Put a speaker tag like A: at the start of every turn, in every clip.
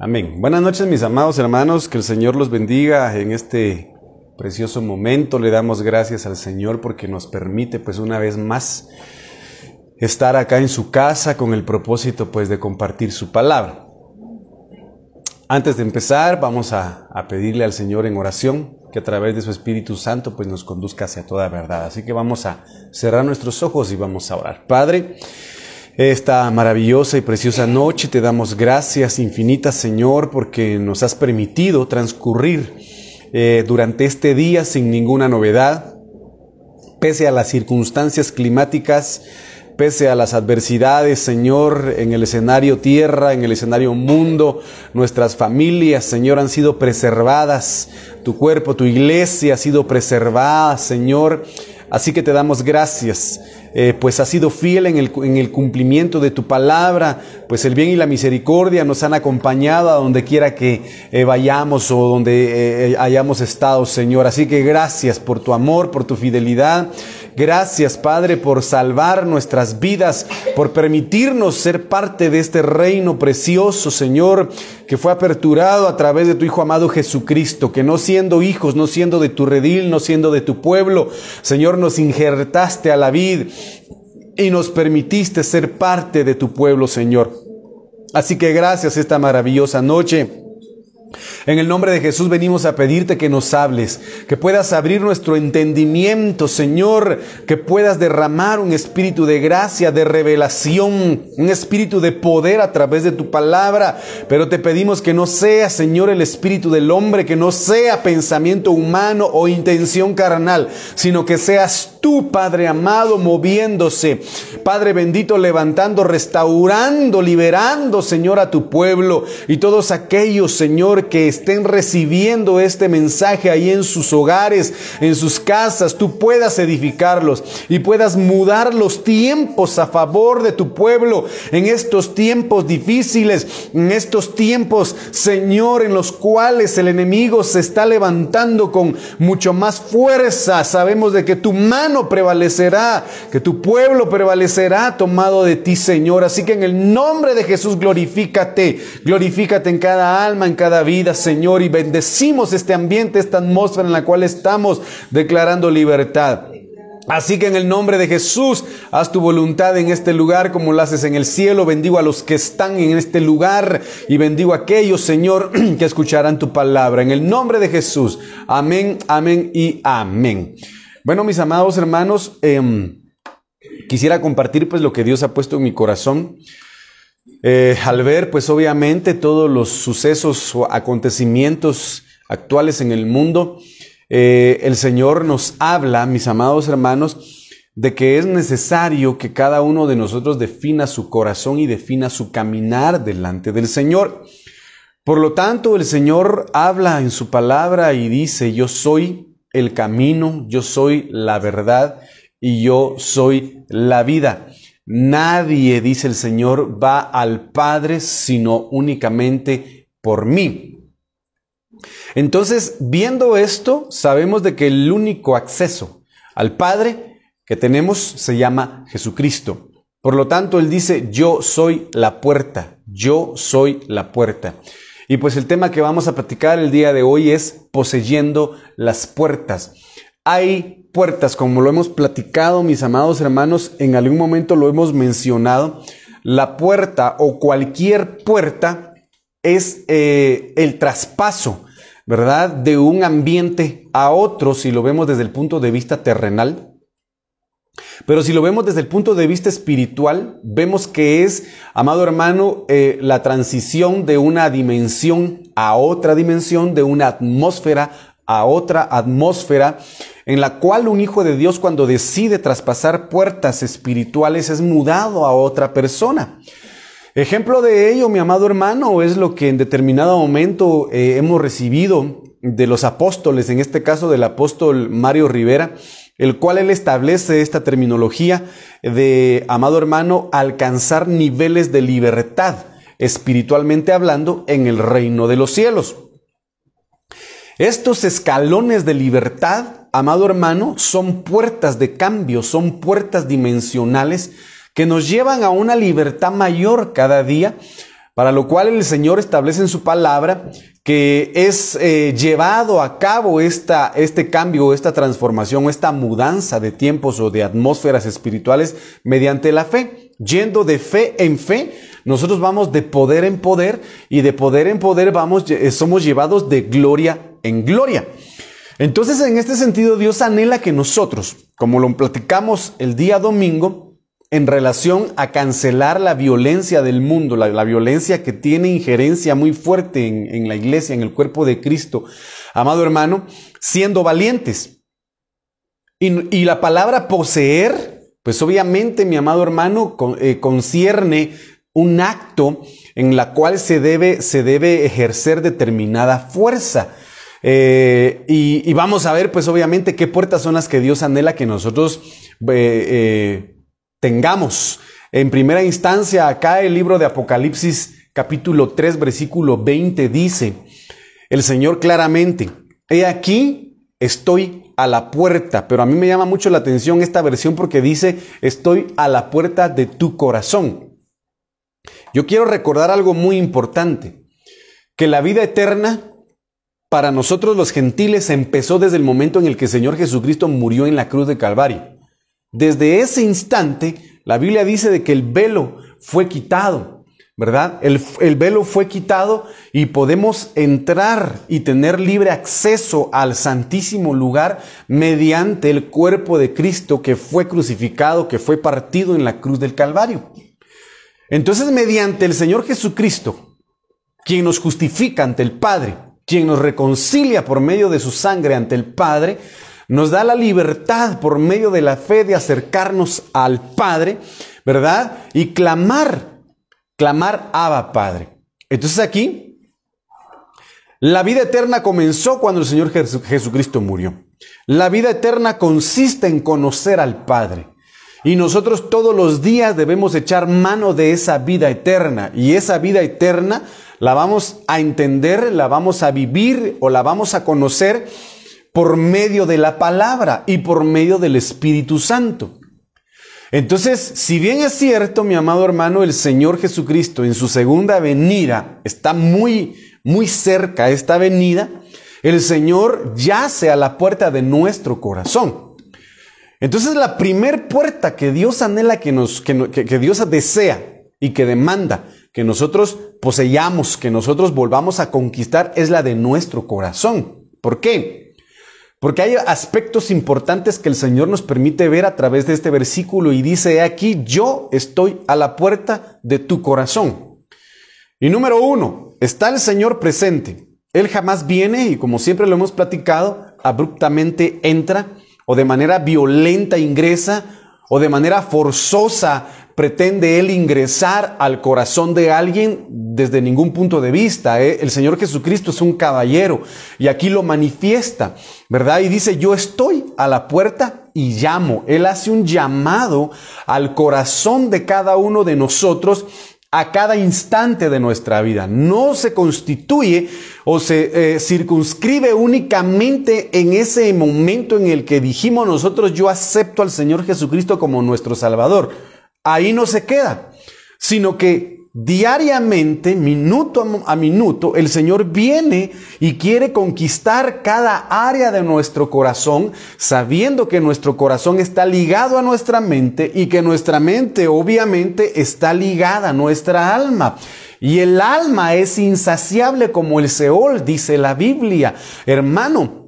A: Amén. Buenas noches mis amados hermanos, que el Señor los bendiga en este precioso momento. Le damos gracias al Señor porque nos permite pues una vez más estar acá en su casa con el propósito pues de compartir su palabra. Antes de empezar vamos a, a pedirle al Señor en oración que a través de su Espíritu Santo pues nos conduzca hacia toda verdad. Así que vamos a cerrar nuestros ojos y vamos a orar. Padre, esta maravillosa y preciosa noche te damos gracias infinitas, Señor, porque nos has permitido transcurrir eh, durante este día sin ninguna novedad, pese a las circunstancias climáticas, pese a las adversidades, Señor, en el escenario tierra, en el escenario mundo, nuestras familias, Señor, han sido preservadas, tu cuerpo, tu iglesia ha sido preservada, Señor. Así que te damos gracias. Eh, pues has sido fiel en el, en el, cumplimiento de tu palabra, pues el bien y la misericordia nos han acompañado a donde quiera que eh, vayamos o donde eh, hayamos estado, Señor. Así que gracias por tu amor, por tu fidelidad. Gracias, Padre, por salvar nuestras vidas, por permitirnos ser parte de este reino precioso, Señor, que fue aperturado a través de tu Hijo amado Jesucristo, que no siendo hijos, no siendo de tu redil, no siendo de tu pueblo, Señor, nos injertaste a la vid y nos permitiste ser parte de tu pueblo, Señor. Así que gracias esta maravillosa noche. En el nombre de Jesús venimos a pedirte que nos hables, que puedas abrir nuestro entendimiento, Señor, que puedas derramar un espíritu de gracia, de revelación, un espíritu de poder a través de tu palabra. Pero te pedimos que no sea, Señor, el espíritu del hombre, que no sea pensamiento humano o intención carnal, sino que seas tú, Padre amado, moviéndose. Padre bendito, levantando, restaurando, liberando, Señor, a tu pueblo y todos aquellos, Señor, que estén recibiendo este mensaje ahí en sus hogares, en sus casas, tú puedas edificarlos y puedas mudar los tiempos a favor de tu pueblo en estos tiempos difíciles, en estos tiempos, Señor, en los cuales el enemigo se está levantando con mucho más fuerza. Sabemos de que tu mano prevalecerá, que tu pueblo prevalecerá tomado de ti, Señor. Así que en el nombre de Jesús glorifícate, glorifícate en cada alma, en cada vida Señor, y bendecimos este ambiente, esta atmósfera en la cual estamos declarando libertad. Así que en el nombre de Jesús, haz tu voluntad en este lugar como lo haces en el cielo. Bendigo a los que están en este lugar y bendigo a aquellos, Señor, que escucharán tu palabra. En el nombre de Jesús. Amén, amén y amén. Bueno, mis amados hermanos, eh, quisiera compartir pues lo que Dios ha puesto en mi corazón. Eh, al ver, pues obviamente, todos los sucesos o acontecimientos actuales en el mundo, eh, el Señor nos habla, mis amados hermanos, de que es necesario que cada uno de nosotros defina su corazón y defina su caminar delante del Señor. Por lo tanto, el Señor habla en su palabra y dice, yo soy el camino, yo soy la verdad y yo soy la vida. Nadie, dice el Señor, va al Padre sino únicamente por mí. Entonces, viendo esto, sabemos de que el único acceso al Padre que tenemos se llama Jesucristo. Por lo tanto, Él dice, yo soy la puerta, yo soy la puerta. Y pues el tema que vamos a platicar el día de hoy es poseyendo las puertas. Hay puertas, como lo hemos platicado, mis amados hermanos, en algún momento lo hemos mencionado, la puerta o cualquier puerta es eh, el traspaso, ¿verdad? De un ambiente a otro, si lo vemos desde el punto de vista terrenal. Pero si lo vemos desde el punto de vista espiritual, vemos que es, amado hermano, eh, la transición de una dimensión a otra dimensión, de una atmósfera a otra atmósfera en la cual un hijo de Dios cuando decide traspasar puertas espirituales es mudado a otra persona. Ejemplo de ello, mi amado hermano, es lo que en determinado momento eh, hemos recibido de los apóstoles, en este caso del apóstol Mario Rivera, el cual él establece esta terminología de, amado hermano, alcanzar niveles de libertad, espiritualmente hablando, en el reino de los cielos. Estos escalones de libertad, amado hermano, son puertas de cambio, son puertas dimensionales que nos llevan a una libertad mayor cada día, para lo cual el Señor establece en su palabra que es eh, llevado a cabo esta, este cambio, esta transformación, esta mudanza de tiempos o de atmósferas espirituales mediante la fe. Yendo de fe en fe, nosotros vamos de poder en poder y de poder en poder vamos, eh, somos llevados de gloria en gloria. Entonces, en este sentido, Dios anhela que nosotros, como lo platicamos el día domingo, en relación a cancelar la violencia del mundo, la, violencia que tiene injerencia muy fuerte en, la iglesia, en el cuerpo de Cristo. Amado hermano, siendo valientes. Y, la palabra poseer, pues obviamente, mi amado hermano, eh, concierne un acto en la cual se debe, se debe ejercer determinada fuerza. Eh, y, vamos a ver, pues obviamente, qué puertas son las que Dios anhela que nosotros eh, tengamos. En primera instancia, acá el libro de Apocalipsis capítulo 3 versículo 20 dice, el Señor claramente, he aquí, estoy a la puerta, pero a mí me llama mucho la atención esta versión porque dice, estoy a la puerta de tu corazón. Yo quiero recordar algo muy importante, que la vida eterna para nosotros los gentiles empezó desde el momento en el que el Señor Jesucristo murió en la cruz de Calvario. Desde ese instante, la Biblia dice de que el velo fue quitado, ¿verdad? El, velo fue quitado y podemos entrar y tener libre acceso al santísimo lugar mediante el cuerpo de Cristo que fue crucificado, que fue partido en la cruz del Calvario. Entonces, mediante el Señor Jesucristo, quien nos justifica ante el Padre, quien nos reconcilia por medio de su sangre ante el Padre, nos da la libertad por medio de la fe de acercarnos al Padre, ¿verdad? Y clamar, clamar Abba Padre. Entonces aquí, la vida eterna comenzó cuando el Señor Jesucristo murió. La vida eterna consiste en conocer al Padre. Y nosotros todos los días debemos echar mano de esa vida eterna. Y esa vida eterna la vamos a entender, la vamos a vivir o la vamos a conocer por medio de la palabra y por medio del Espíritu Santo. Entonces, si bien es cierto, mi amado hermano, el Señor Jesucristo en su segunda venida está muy, muy cerca esta venida, el Señor yace a la puerta de nuestro corazón. Entonces, la primer puerta que Dios anhela que nos, que, que Dios desea y que demanda que nosotros poseyamos, que nosotros volvamos a conquistar, es la de nuestro corazón. ¿Por qué? Porque hay aspectos importantes que el Señor nos permite ver a través de este versículo y dice aquí, yo estoy a la puerta de tu corazón. Y número uno, está el Señor presente. Él jamás viene y como siempre lo hemos platicado, abruptamente entra o de manera violenta ingresa o de manera forzosa pretende Él ingresar al corazón de alguien desde ningún punto de vista. ¿eh? El Señor Jesucristo es un caballero y aquí lo manifiesta, ¿verdad? Y dice, yo estoy a la puerta y llamo. Él hace un llamado al corazón de cada uno de nosotros a cada instante de nuestra vida. No se constituye o se eh, circunscribe únicamente en ese momento en el que dijimos nosotros yo acepto al Señor Jesucristo como nuestro Salvador ahí no se queda, sino que diariamente, minuto a minuto, el Señor viene y quiere conquistar cada área de nuestro corazón, sabiendo que nuestro corazón está ligado a nuestra mente y que nuestra mente obviamente está ligada a nuestra alma. Y el alma es insaciable como el Seol, dice la Biblia. Hermano,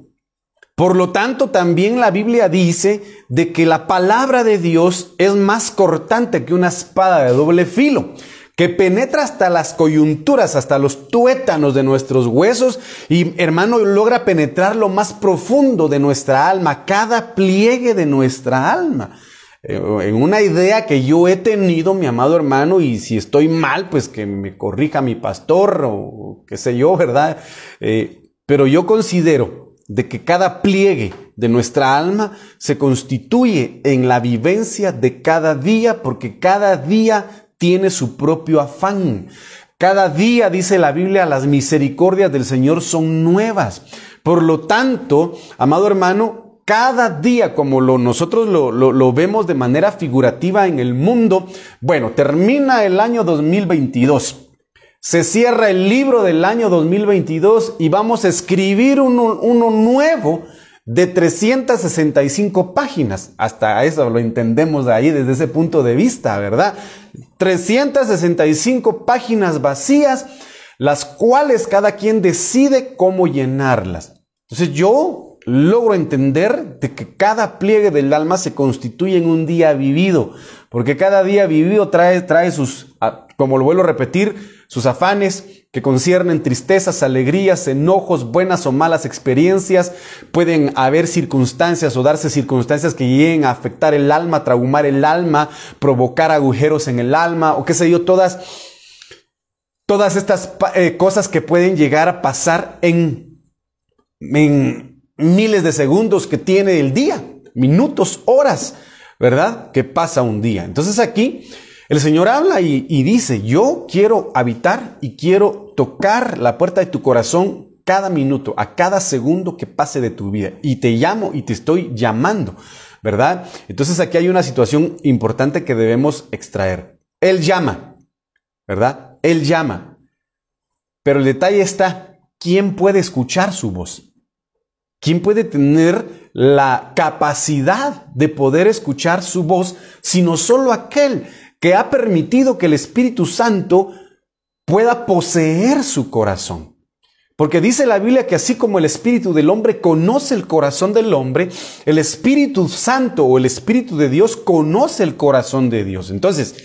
A: por lo tanto, también la Biblia dice de que la palabra de Dios es más cortante que una espada de doble filo, que penetra hasta las coyunturas, hasta los tuétanos de nuestros huesos y, hermano, logra penetrar lo más profundo de nuestra alma, cada pliegue de nuestra alma. Eh, en una idea que yo he tenido, mi amado hermano, y si estoy mal, pues que me corrija mi pastor o qué sé yo, ¿verdad? Eh, pero yo considero de que cada pliegue de nuestra alma se constituye en la vivencia de cada día, porque cada día tiene su propio afán. Cada día, dice la Biblia, las misericordias del Señor son nuevas. Por lo tanto, amado hermano, cada día, como lo, nosotros lo, lo, vemos de manera figurativa en el mundo, bueno, termina el año 2022. Se cierra el libro del año 2022 y vamos a escribir uno, nuevo de 365 páginas. Hasta eso lo entendemos de ahí desde ese punto de vista, ¿verdad? 365 páginas vacías, las cuales cada quien decide cómo llenarlas. Entonces yo logro entender de que cada pliegue del alma se constituye en un día vivido, porque cada día vivido trae, trae sus, ah, como lo vuelvo a repetir, sus afanes, que conciernen tristezas, alegrías, enojos, buenas o malas experiencias. Pueden haber circunstancias o darse circunstancias que lleguen a afectar el alma, traumar el alma, provocar agujeros en el alma o qué sé yo, todas, todas estas eh, cosas que pueden llegar a pasar en, en miles de segundos que tiene el día, minutos, horas, ¿verdad? Que pasa un día. Entonces aquí el Señor habla y, dice, yo quiero habitar y quiero tocar la puerta de tu corazón cada minuto, a cada segundo que pase de tu vida. Y te llamo y te estoy llamando, ¿verdad? Entonces aquí hay una situación importante que debemos extraer. Él llama, ¿verdad? Él llama. Pero el detalle está, ¿quién puede escuchar su voz? ¿Quién puede tener la capacidad de poder escuchar su voz, sino solo aquel que ha permitido que el Espíritu Santo pueda poseer su corazón. Porque dice la Biblia que así como el Espíritu del hombre conoce el corazón del hombre, el Espíritu Santo o el Espíritu de Dios conoce el corazón de Dios. Entonces,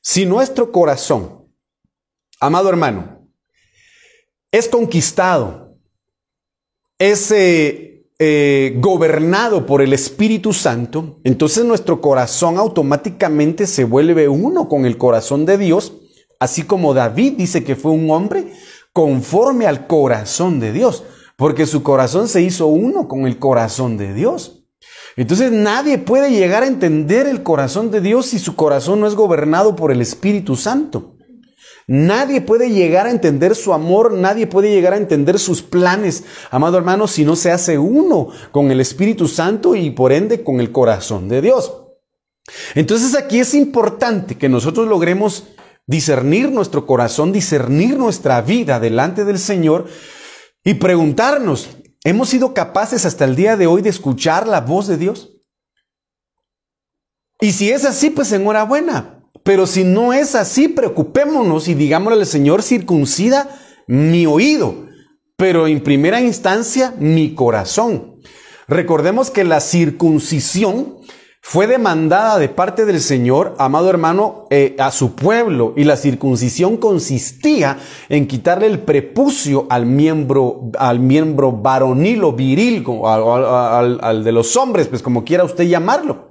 A: si nuestro corazón, amado hermano, es conquistado, es eh, gobernado por el Espíritu Santo, entonces nuestro corazón automáticamente se vuelve uno con el corazón de Dios, así como David dice que fue un hombre conforme al corazón de Dios, porque su corazón se hizo uno con el corazón de Dios. Entonces nadie puede llegar a entender el corazón de Dios si su corazón no es gobernado por el Espíritu Santo. Nadie puede llegar a entender su amor, nadie puede llegar a entender sus planes, amado hermano, si no se hace uno con el Espíritu Santo y por ende con el corazón de Dios. Entonces aquí es importante que nosotros logremos discernir nuestro corazón, discernir nuestra vida delante del Señor y preguntarnos, ¿hemos sido capaces hasta el día de hoy de escuchar la voz de Dios? Y si es así, pues enhorabuena. Pero si no es así, preocupémonos y digámosle al Señor, circuncida mi oído, pero en primera instancia mi corazón. Recordemos que la circuncisión fue demandada de parte del Señor, amado hermano, eh, a su pueblo, y la circuncisión consistía en quitarle el prepucio al miembro, al miembro varonil o viril, al, al de los hombres, pues como quiera usted llamarlo.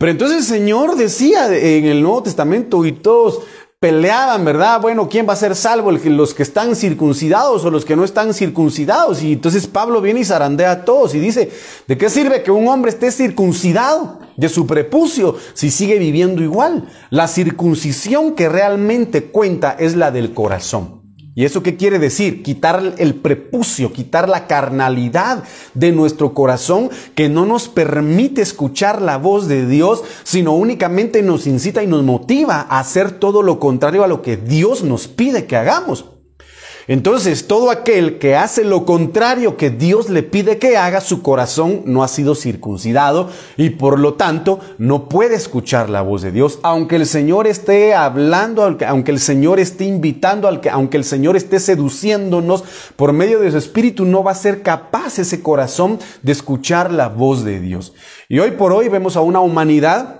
A: Pero entonces el Señor decía en el Nuevo Testamento y todos peleaban, ¿verdad? Bueno, ¿quién va a ser salvo? ¿Los que están circuncidados o los que no están circuncidados? Y entonces Pablo viene y zarandea a todos y dice, ¿de qué sirve que un hombre esté circuncidado de su prepucio si sigue viviendo igual? La circuncisión que realmente cuenta es la del corazón. ¿Y eso qué quiere decir? Quitar el prepucio, quitar la carnalidad de nuestro corazón que no nos permite escuchar la voz de Dios, sino únicamente nos incita y nos motiva a hacer todo lo contrario a lo que Dios nos pide que hagamos. Entonces, todo aquel que hace lo contrario que Dios le pide que haga, su corazón no ha sido circuncidado y por lo tanto no puede escuchar la voz de Dios, aunque el Señor esté hablando, aunque el Señor esté invitando, aunque el Señor esté seduciéndonos por medio de su espíritu, no va a ser capaz ese corazón de escuchar la voz de Dios. Y hoy por hoy vemos a una humanidad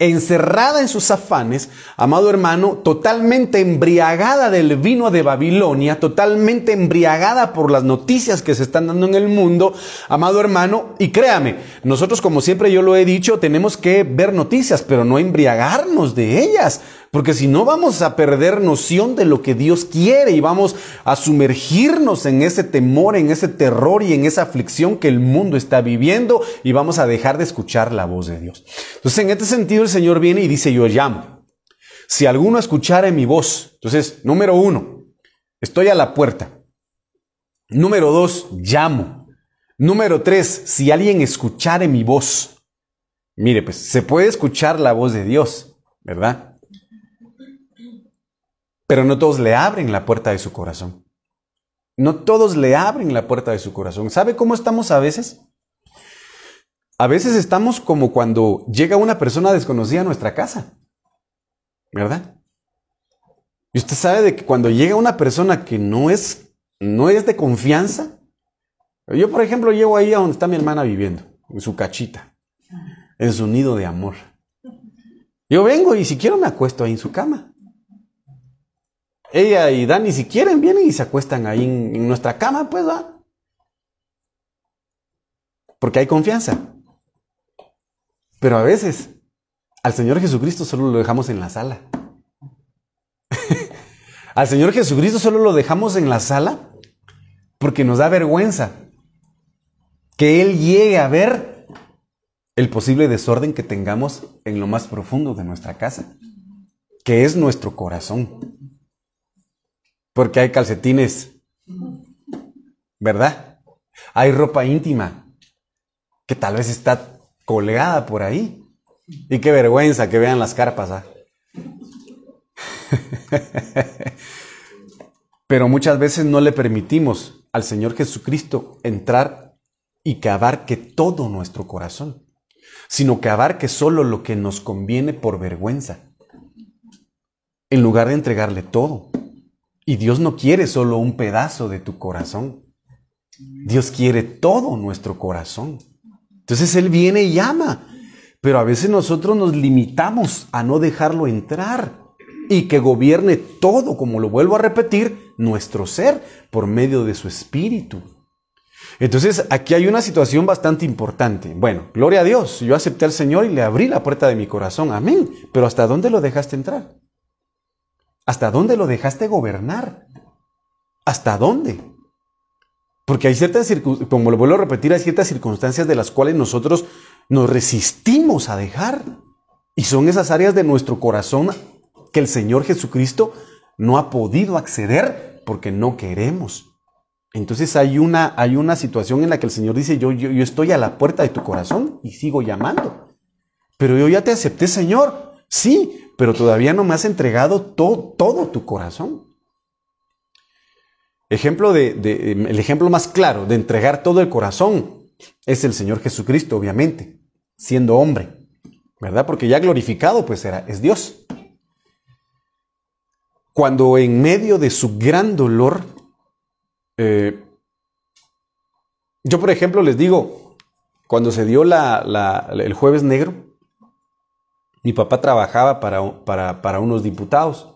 A: encerrada en sus afanes, amado hermano, totalmente embriagada del vino de Babilonia, totalmente embriagada por las noticias que se están dando en el mundo, amado hermano, y créame, nosotros como siempre yo lo he dicho, tenemos que ver noticias, pero no embriagarnos de ellas. Porque si no vamos a perder noción de lo que Dios quiere y vamos a sumergirnos en ese temor, en ese terror y en esa aflicción que el mundo está viviendo y vamos a dejar de escuchar la voz de Dios. Entonces en este sentido el Señor viene y dice yo llamo. Si alguno escuchare mi voz, entonces número uno, estoy a la puerta. Número dos, llamo. Número tres, si alguien escuchare mi voz. Mire, pues se puede escuchar la voz de Dios, ¿verdad? Pero no todos le abren la puerta de su corazón. No todos le abren la puerta de su corazón. ¿Sabe cómo estamos a veces? A veces estamos como cuando llega una persona desconocida a nuestra casa. ¿Verdad? Y usted sabe de que cuando llega una persona que no es, no es de confianza, yo por ejemplo llego ahí a donde está mi hermana viviendo, en su cachita, en su nido de amor. Yo vengo y si quiero me acuesto ahí en su cama. Ella y Dani si quieren vienen y se acuestan ahí en, en nuestra cama, pues va. Porque hay confianza. Pero a veces al Señor Jesucristo solo lo dejamos en la sala. al Señor Jesucristo solo lo dejamos en la sala porque nos da vergüenza que Él llegue a ver el posible desorden que tengamos en lo más profundo de nuestra casa, que es nuestro corazón. Porque hay calcetines, ¿verdad? Hay ropa íntima que tal vez está colgada por ahí. Y qué vergüenza que vean las carpas. ¿ah? Pero muchas veces no le permitimos al Señor Jesucristo entrar y que abarque todo nuestro corazón, sino que abarque solo lo que nos conviene por vergüenza, en lugar de entregarle todo. Y Dios no quiere solo un pedazo de tu corazón, Dios quiere todo nuestro corazón. Entonces Él viene y llama, pero a veces nosotros nos limitamos a no dejarlo entrar y que gobierne todo, como lo vuelvo a repetir, nuestro ser por medio de su espíritu. Entonces aquí hay una situación bastante importante. Bueno, gloria a Dios, yo acepté al Señor y le abrí la puerta de mi corazón, amén. Pero ¿hasta dónde lo dejaste entrar? ¿Hasta dónde lo dejaste gobernar? ¿Hasta dónde? Porque hay ciertas circunstancias, como lo vuelvo a repetir, hay ciertas circunstancias de las cuales nosotros nos resistimos a dejar. Y son esas áreas de nuestro corazón que el Señor Jesucristo no ha podido acceder porque no queremos. Entonces hay una, hay una situación en la que el Señor dice, yo, yo, yo estoy a la puerta de tu corazón y sigo llamando. Pero yo ya te acepté, Señor. Sí, pero todavía no me has entregado todo tu corazón. Ejemplo de, el ejemplo más claro de entregar todo el corazón es el Señor Jesucristo, obviamente, siendo hombre, ¿verdad? Porque ya glorificado, pues era, es Dios. Cuando en medio de su gran dolor, eh, yo por ejemplo les digo, cuando se dio el jueves negro, mi papá trabajaba para, para, para unos diputados.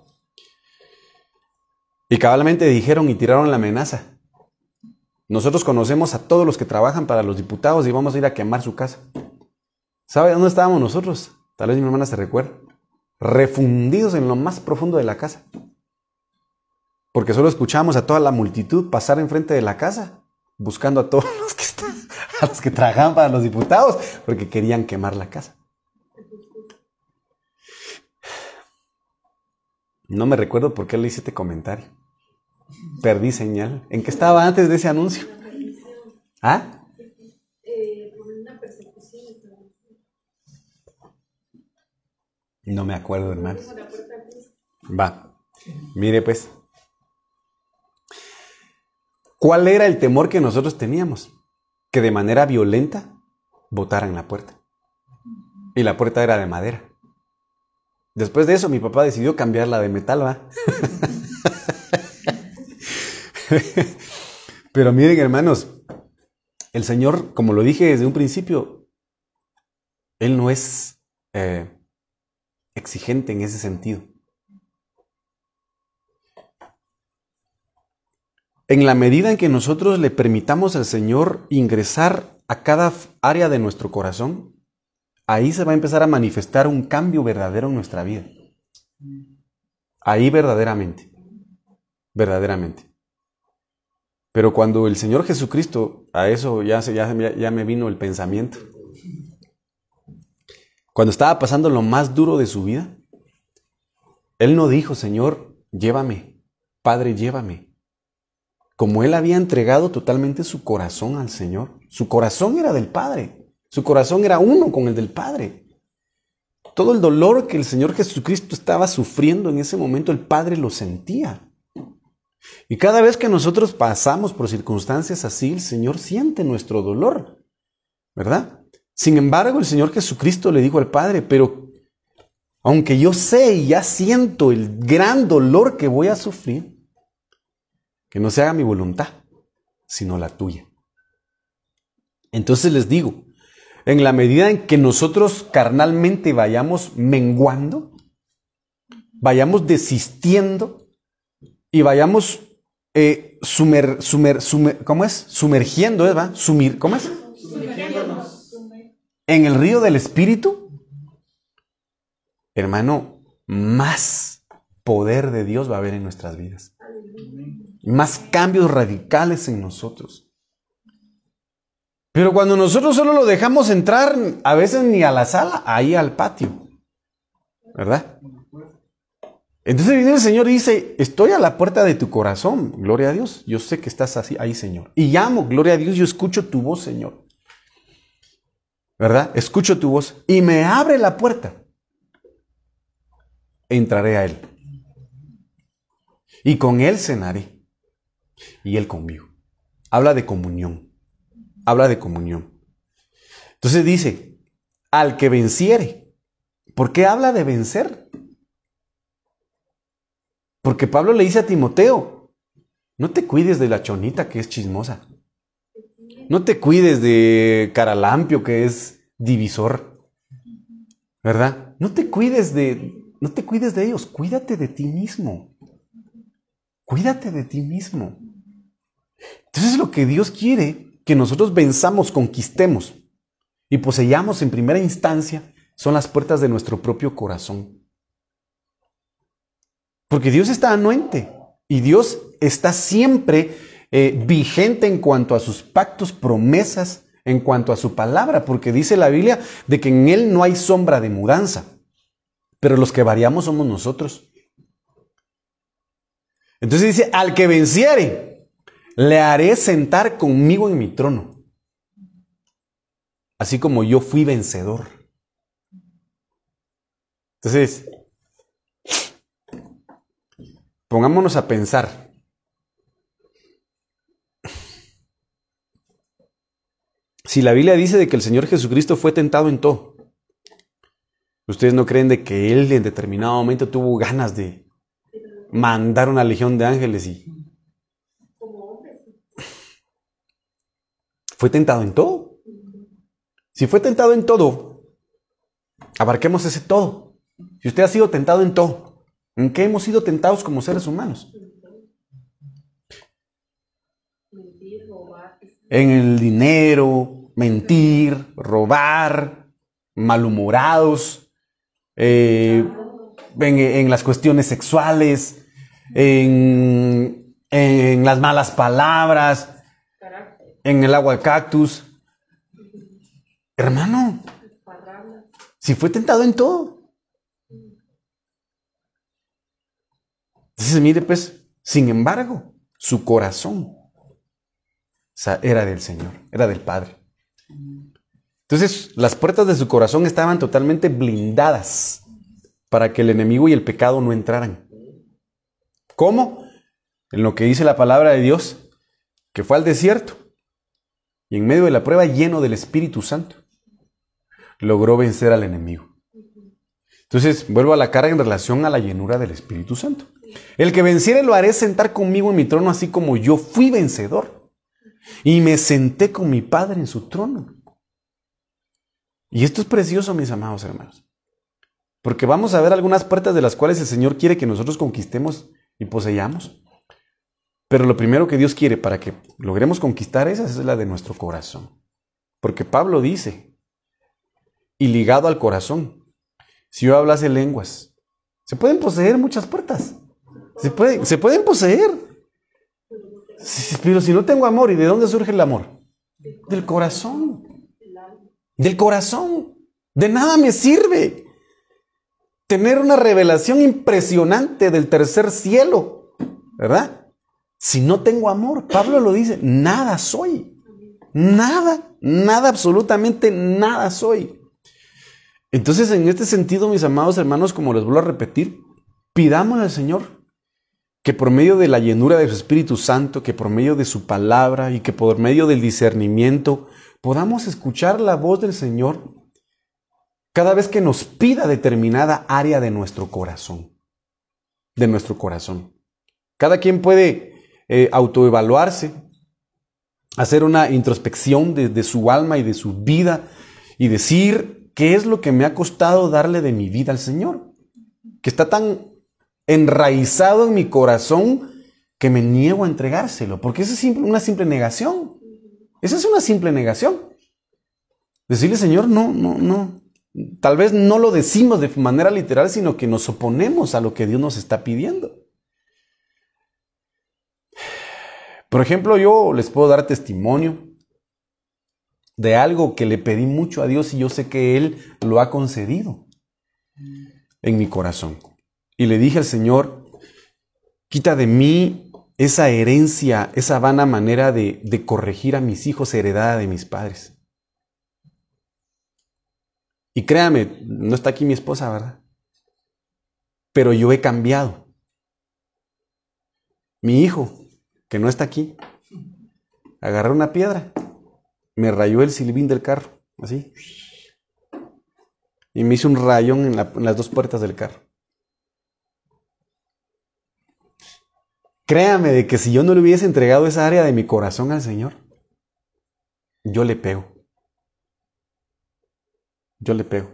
A: Y cabalmente dijeron y tiraron la amenaza. Nosotros conocemos a todos los que trabajan para los diputados y vamos a ir a quemar su casa. ¿Sabe dónde estábamos nosotros? Tal vez mi hermana se recuerda. Refundidos en lo más profundo de la casa. Porque solo escuchamos a toda la multitud pasar enfrente de la casa, buscando a todos los que, están, los que trabajan para los diputados, porque querían quemar la casa. No me recuerdo por qué le hice este comentario. Perdí señal. ¿En qué estaba antes de ese anuncio? ¿Ah? No me acuerdo, hermano. Va. Mire pues. ¿Cuál era el temor que nosotros teníamos? Que de manera violenta botaran la puerta. Y la puerta era de madera. Después de eso, mi papá decidió cambiarla de metal, ¿va? Pero miren, hermanos, el Señor, como lo dije desde un principio, Él no es eh, exigente en ese sentido. En la medida en que nosotros le permitamos al Señor ingresar a cada área de nuestro corazón, ahí se va a empezar a manifestar un cambio verdadero en nuestra vida. Ahí verdaderamente, verdaderamente. Pero cuando el Señor Jesucristo, a eso ya, ya, ya me vino el pensamiento, cuando estaba pasando lo más duro de su vida, Él no dijo, Señor, llévame, Padre, llévame. Como Él había entregado totalmente su corazón al Señor, su corazón era del Padre. Su corazón era uno con el del Padre. todo el dolor que el Señor Jesucristo estaba sufriendo en ese momento, el Padre lo sentía. Y cada vez que nosotros pasamos por circunstancias así, el Señor siente nuestro dolor, ¿verdad? Sin embargo, el Señor Jesucristo le dijo al Padre, pero aunque yo sé y ya siento el gran dolor que voy a sufrir, que no se haga mi voluntad, sino la tuya. Entonces les digo, en la medida en que nosotros carnalmente vayamos menguando, vayamos desistiendo y vayamos eh, sumer, sumer, ¿cómo es? Sumergiendo, ¿eh, ¿va? Sumir, ¿Cómo es? En el río del Espíritu, hermano, más poder de Dios va a haber en nuestras vidas. Más cambios radicales en nosotros. Pero cuando nosotros solo lo dejamos entrar, a veces ni a la sala, ahí al patio. ¿Verdad? Entonces viene el Señor y dice, estoy a la puerta de tu corazón, gloria a Dios. Yo sé que estás así, ahí, Señor. Y llamo, gloria a Dios, yo escucho tu voz, Señor. ¿Verdad? Escucho tu voz y me abre la puerta. Entraré a Él. Y con Él cenaré. Y Él conmigo. Habla de comunión habla de comunión. Entonces dice, al que venciere. ¿Por qué habla de vencer? Porque Pablo le dice a Timoteo, no te cuides de la chonita que es chismosa. No te cuides de Caralampio que es divisor. ¿Verdad? No te cuides de no te cuides de ellos, cuídate de ti mismo. Cuídate de ti mismo. Entonces lo que Dios quiere que nosotros venzamos, conquistemos y poseyamos en primera instancia son las puertas de nuestro propio corazón. Porque Dios está anuente y Dios está siempre eh, vigente en cuanto a sus pactos, promesas, en cuanto a su palabra, porque dice la Biblia de que en Él no hay sombra de mudanza, pero los que variamos somos nosotros. Entonces dice, al que venciere, le haré sentar conmigo en mi trono, así como yo fui vencedor. Entonces, pongámonos a pensar. Si la Biblia dice de que el Señor Jesucristo fue tentado en todo, ¿ustedes no creen de que Él en determinado momento tuvo ganas de mandar una legión de ángeles y Fue tentado en todo. Si fue tentado en todo, abarquemos ese todo. Si usted ha sido tentado en todo, ¿en qué hemos sido tentados como seres humanos? En el dinero, mentir, robar, malhumorados, eh, en, las cuestiones sexuales, en, en las malas palabras, en el agua de cactus. Hermano, si fue tentado en todo. Entonces, mire, pues, sin embargo, su corazón era del Señor, era del Padre. Entonces, las puertas de su corazón estaban totalmente blindadas para que el enemigo y el pecado no entraran. ¿Cómo? En lo que dice la palabra de Dios, que fue al desierto y en medio de la prueba lleno del Espíritu Santo, logró vencer al enemigo. Entonces, vuelvo a la cara en relación a la llenura del Espíritu Santo. El que venciere lo haré sentar conmigo en mi trono, así como yo fui vencedor. Y me senté con mi Padre en su trono. Y esto es precioso, mis amados hermanos. Porque vamos a ver algunas puertas de las cuales el Señor quiere que nosotros conquistemos y poseyamos. Pero lo primero que Dios quiere para que logremos conquistar esas es la de nuestro corazón. Porque Pablo dice, y ligado al corazón, si yo hablase lenguas, se pueden poseer muchas puertas. Se, se pueden poseer. Pero si no tengo amor, ¿y de dónde surge el amor? Del corazón. Del corazón. De nada me sirve tener una revelación impresionante del tercer cielo, ¿verdad? Si no tengo amor, Pablo lo dice, nada soy. Nada, nada, absolutamente nada soy. Entonces, en este sentido, mis amados hermanos, como les vuelvo a repetir, pidamos al Señor que por medio de la llenura de su Espíritu Santo, que por medio de su palabra y que por medio del discernimiento podamos escuchar la voz del Señor cada vez que nos pida determinada área de nuestro corazón, de nuestro corazón. Cada quien puede eh, autoevaluarse, hacer una introspección de su alma y de su vida y decir, ¿qué es lo que me ha costado darle de mi vida al Señor? Que está tan enraizado en mi corazón que me niego a entregárselo, porque esa es una simple negación. Esa es una simple negación. Decirle, Señor, no, no, no. Tal vez no lo decimos de manera literal, sino que nos oponemos a lo que Dios nos está pidiendo. Por ejemplo, yo les puedo dar testimonio de algo que le pedí mucho a Dios y yo sé que Él lo ha concedido en mi corazón. Y le dije al Señor, quita de mí esa herencia, esa vana manera de, corregir a mis hijos heredada de mis padres. Y créame, no está aquí mi esposa, ¿verdad? Pero yo he cambiado. Mi hijo, que no está aquí, agarró una piedra me rayó el silbín del carro, así. Y me hizo un rayón en, las dos puertas del carro. Créame de que si yo no le hubiese entregado esa área de mi corazón al Señor, yo le pego. Yo le pego.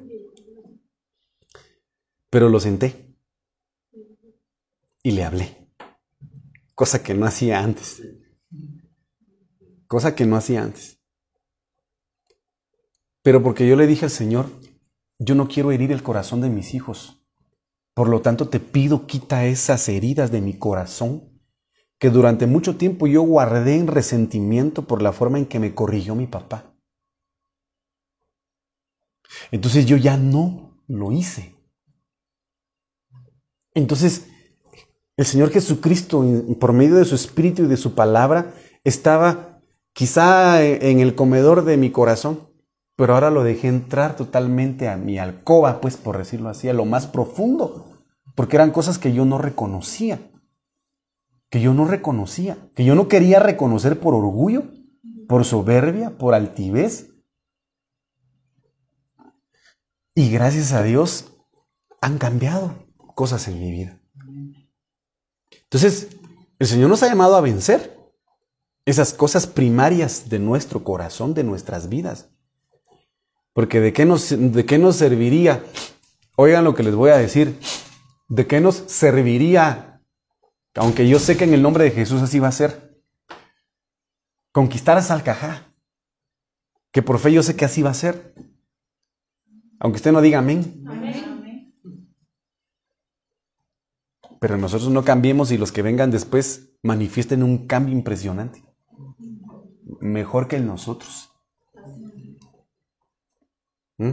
A: Pero lo senté y le hablé, cosa que no hacía antes. Cosa que no hacía antes. Pero porque yo le dije al Señor, yo no quiero herir el corazón de mis hijos. Por lo tanto, te pido quita esas heridas de mi corazón que durante mucho tiempo yo guardé en resentimiento por la forma en que me corrigió mi papá. Entonces yo ya no lo hice. Entonces, el Señor Jesucristo, por medio de su Espíritu y de su palabra, estaba quizá en el comedor de mi corazón pero ahora lo dejé entrar totalmente a mi alcoba, pues por decirlo así, a lo más profundo, porque eran cosas que yo no reconocía, que yo no reconocía, que yo no quería reconocer por orgullo, por soberbia, por altivez. Y gracias a Dios han cambiado cosas en mi vida. Entonces, el Señor nos ha llamado a vencer esas cosas primarias de nuestro corazón, de nuestras vidas. Porque de qué nos, de qué nos serviría, oigan lo que les voy a decir, de qué nos serviría, aunque yo sé que en el nombre de Jesús así va a ser, conquistar a Salcajá, que por fe yo sé que así va a ser, aunque usted no diga amén. amén. Pero nosotros no cambiemos y los que vengan después manifiesten un cambio impresionante, mejor que el nosotros. ¿Mm?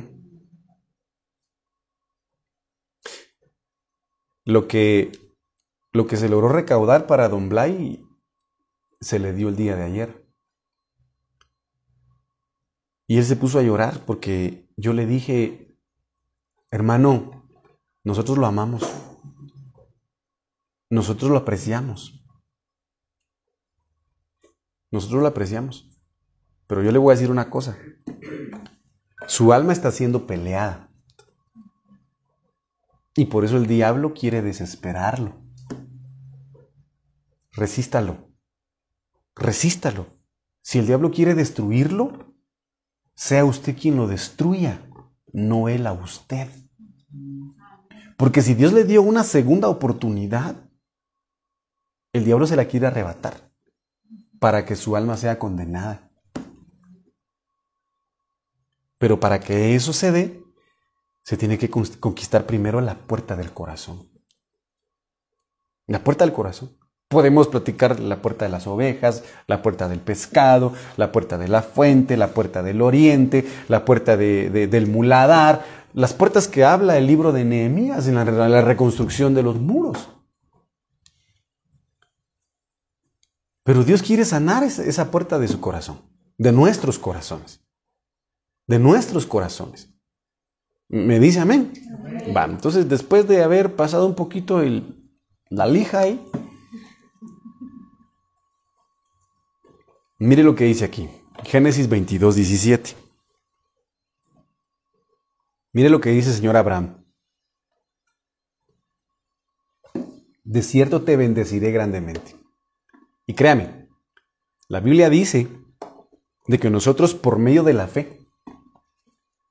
A: Lo que, lo que se logró recaudar para Don Blay se le dio el día de ayer. Y él se puso a llorar porque yo le dije, hermano, nosotros lo amamos. Nosotros lo apreciamos. Nosotros lo apreciamos. Pero yo le voy a decir una cosa. Su alma está siendo peleada. Y por eso el diablo quiere desesperarlo. Resístalo. Resístalo. Si el diablo quiere destruirlo, sea usted quien lo destruya, no él a usted. Porque si Dios le dio una segunda oportunidad, el diablo se la quiere arrebatar para que su alma sea condenada. Pero para que eso se dé, se tiene que conquistar primero la puerta del corazón. La puerta del corazón. Podemos platicar la puerta de las ovejas, la puerta del pescado, la puerta de la fuente, la puerta del oriente, la puerta del muladar, las puertas que habla el libro de Nehemías en la, la reconstrucción de los muros. Pero Dios quiere sanar esa puerta de su corazón, de nuestros corazones de nuestros corazones. ¿Me dice amén? Va, entonces después de haber pasado un poquito el, la lija ahí, mire lo que dice aquí, Génesis 22, 17. Mire lo que dice el Señor Abraham. De cierto te bendeciré grandemente. Y créame, la Biblia dice de que nosotros por medio de la fe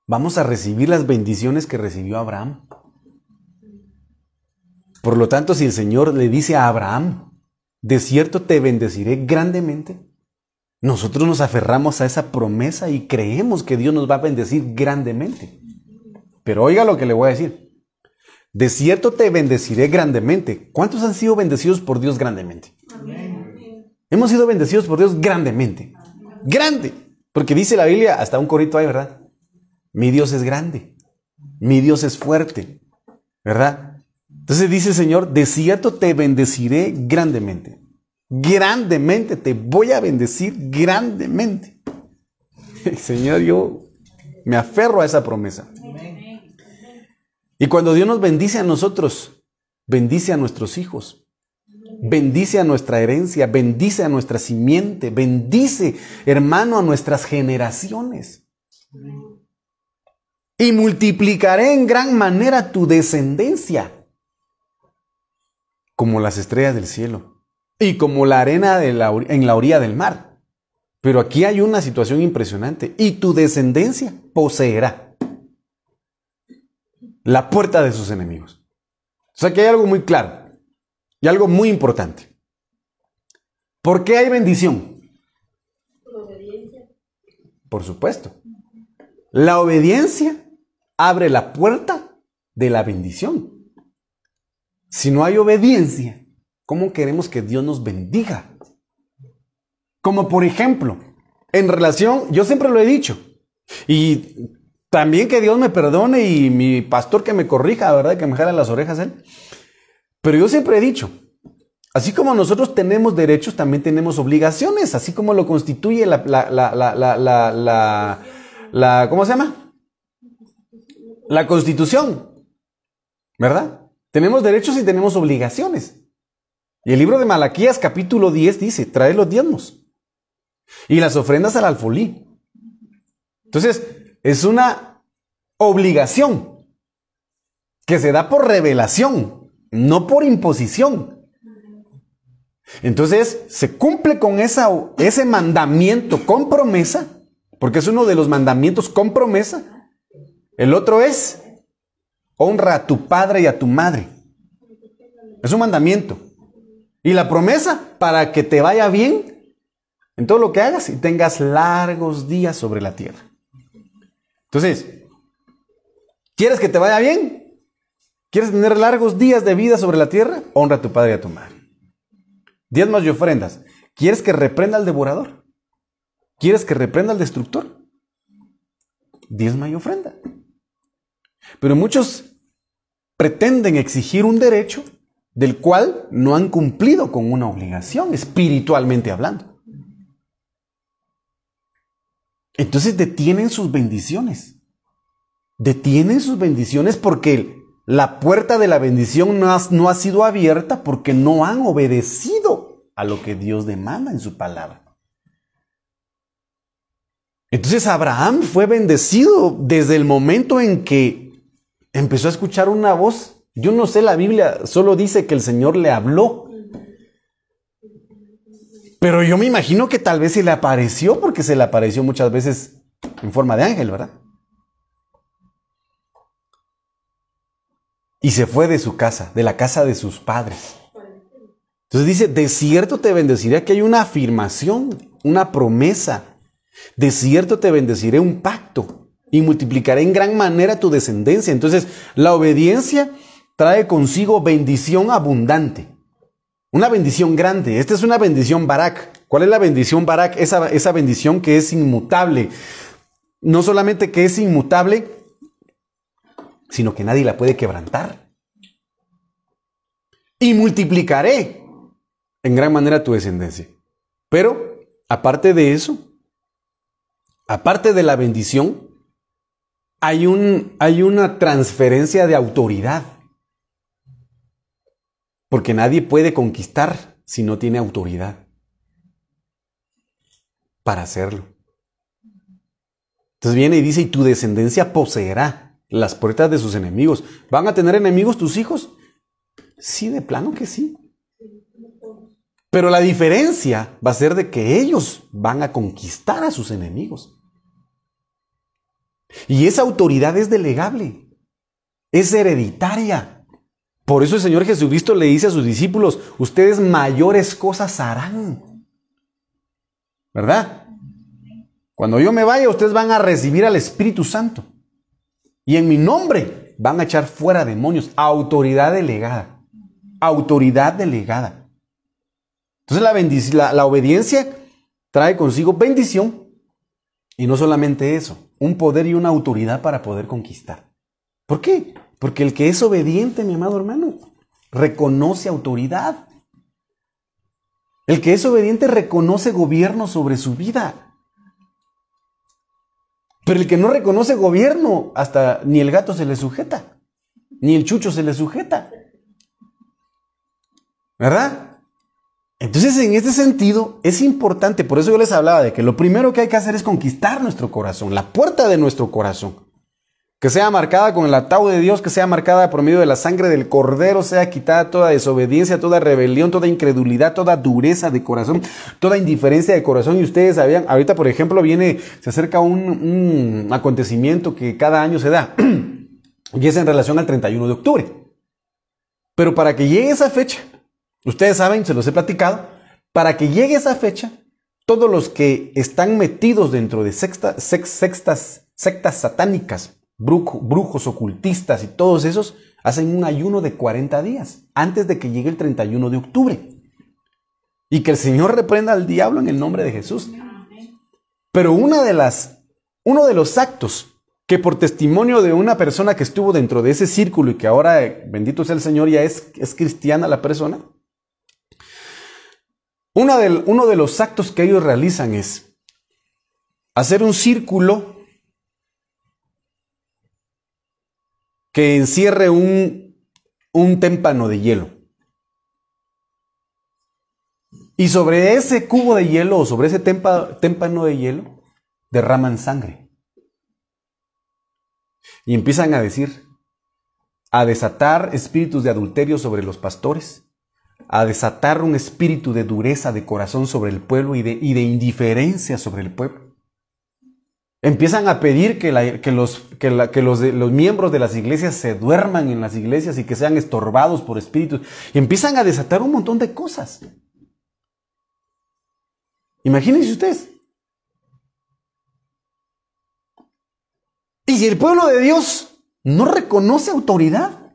A: vamos a recibir las bendiciones que recibió Abraham. Por lo tanto, si el Señor le dice a Abraham, de cierto te bendeciré grandemente, nosotros nos aferramos a esa promesa y creemos que Dios nos va a bendecir grandemente. Pero oiga lo que le voy a decir. De cierto te bendeciré grandemente. ¿Cuántos han sido bendecidos por Dios grandemente? Hemos sido bendecidos por Dios grandemente. Grande. Porque dice la Biblia, hasta un corito hay, ¿verdad? Mi Dios es grande. Mi Dios es fuerte. ¿Verdad? Entonces dice el Señor, de cierto te bendeciré grandemente. Grandemente te voy a bendecir grandemente. Señor, yo me aferro a esa promesa. Y cuando Dios nos bendice a nosotros, bendice a nuestros hijos, bendice a nuestra herencia, bendice a nuestra simiente, bendice, hermano, a nuestras generaciones y multiplicaré en gran manera tu descendencia, como las estrellas del cielo y como la arena en la orilla del mar. Pero aquí hay una situación impresionante, y tu descendencia poseerá la puerta de sus enemigos. O sea que hay algo muy claro y algo muy importante. ¿Por qué hay bendición? Por obediencia. Por supuesto. La obediencia abre la puerta de la bendición. Si no hay obediencia, ¿cómo queremos que Dios nos bendiga? Como por ejemplo, en relación, yo siempre lo he dicho, y también que Dios me perdone y mi pastor que me corrija, ¿verdad? Que me jale las orejas él. Pero yo siempre he dicho, así como nosotros tenemos derechos, también tenemos obligaciones, así como lo constituye la, la, la, la ¿cómo se llama? la constitución, ¿verdad? Tenemos derechos y tenemos obligaciones. Y el libro de Malaquías capítulo 10 dice, trae los diezmos y las ofrendas al alfolí. Entonces, es una obligación que se da por revelación, no por imposición. Entonces, se cumple con esa, ese mandamiento con promesa, porque es uno de los mandamientos con promesa, el otro es, honra a tu padre y a tu madre. Es un mandamiento. Y la promesa para que te vaya bien en todo lo que hagas y tengas largos días sobre la tierra. Entonces, ¿quieres que te vaya bien? ¿Quieres tener largos días de vida sobre la tierra? Honra a tu padre y a tu madre. Diezmas y ofrendas. ¿Quieres que reprenda al devorador? ¿Quieres que reprenda al destructor? Diezma y ofrenda. Pero muchos pretenden exigir un derecho del cual no han cumplido con una obligación, espiritualmente hablando. Entonces detienen sus bendiciones. Detienen sus bendiciones porque la puerta de la bendición no ha, sido abierta porque no han obedecido a lo que Dios demanda en su palabra. Entonces Abraham fue bendecido desde el momento en que empezó a escuchar una voz. Yo no sé, la Biblia solo dice que el Señor le habló. Pero yo me imagino que tal vez se le apareció, porque se le apareció muchas veces en forma de ángel, ¿verdad? Y se fue de su casa, de la casa de sus padres. Entonces dice, de cierto te bendeciré, que hay una afirmación, una promesa. De cierto te bendeciré un pacto y multiplicaré en gran manera tu descendencia. Entonces, la obediencia trae consigo bendición abundante. Una bendición grande. Esta es una bendición Barak. ¿Cuál es la bendición Barak? Esa, esa bendición que es inmutable. No solamente que es inmutable, sino que nadie la puede quebrantar. Y multiplicaré en gran manera tu descendencia. Pero, aparte de eso, aparte de la bendición, hay, un, hay una transferencia de autoridad. Porque nadie puede conquistar si no tiene autoridad para hacerlo. Entonces viene y dice, y tu descendencia poseerá las puertas de sus enemigos. ¿Van a tener enemigos tus hijos? Sí, de plano que sí. Pero la diferencia va a ser de que ellos van a conquistar a sus enemigos. Y esa autoridad es delegable, es hereditaria. Por eso el Señor Jesucristo le dice a sus discípulos, ustedes mayores cosas harán. ¿Verdad? Cuando yo me vaya, ustedes van a recibir al Espíritu Santo. Y en mi nombre van a echar fuera demonios. Autoridad delegada. Autoridad delegada. Entonces la, la obediencia trae consigo bendición. Y no solamente eso, un poder y una autoridad para poder conquistar. ¿Por qué? Porque el que es obediente, mi amado hermano, reconoce autoridad. El que es obediente reconoce gobierno sobre su vida. Pero el que no reconoce gobierno, hasta ni el gato se le sujeta, ni el chucho se le sujeta. ¿Verdad? Entonces, en este sentido, es importante, por eso yo les hablaba de que lo primero que hay que hacer es conquistar nuestro corazón, la puerta de nuestro corazón. Que sea marcada con el ataúd de Dios, que sea marcada por medio de la sangre del Cordero, sea quitada toda desobediencia, toda rebelión, toda incredulidad, toda dureza de corazón, toda indiferencia de corazón. Y ustedes sabían, ahorita por ejemplo viene, se acerca un, acontecimiento que cada año se da, y es en relación al 31 de octubre. Pero para que llegue esa fecha, Ustedes saben, se los he platicado, para que llegue esa fecha, todos los que están metidos dentro de sextas, sectas satánicas, brujos, ocultistas y todos esos, hacen un ayuno de 40 días antes de que llegue el 31 de octubre. Y que el Señor reprenda al diablo en el nombre de Jesús. Pero una de las, uno de los actos que por testimonio de una persona que estuvo dentro de ese círculo y que ahora, bendito sea el Señor, ya es, es cristiana la persona, uno de, los actos que ellos realizan es hacer un círculo que encierre un, un témpano de hielo. Y sobre ese cubo de hielo o sobre ese témpano de hielo derraman sangre. Y empiezan a decir, a desatar espíritus de adulterio sobre los pastores, a desatar un espíritu de dureza de corazón sobre el pueblo y de, de indiferencia sobre el pueblo. Empiezan a pedir que, los, que, los, los, miembros de las iglesias se duerman en las iglesias y que sean estorbados por espíritus. Y empiezan a desatar un montón de cosas. Imagínense ustedes. Y si el pueblo de Dios no reconoce autoridad,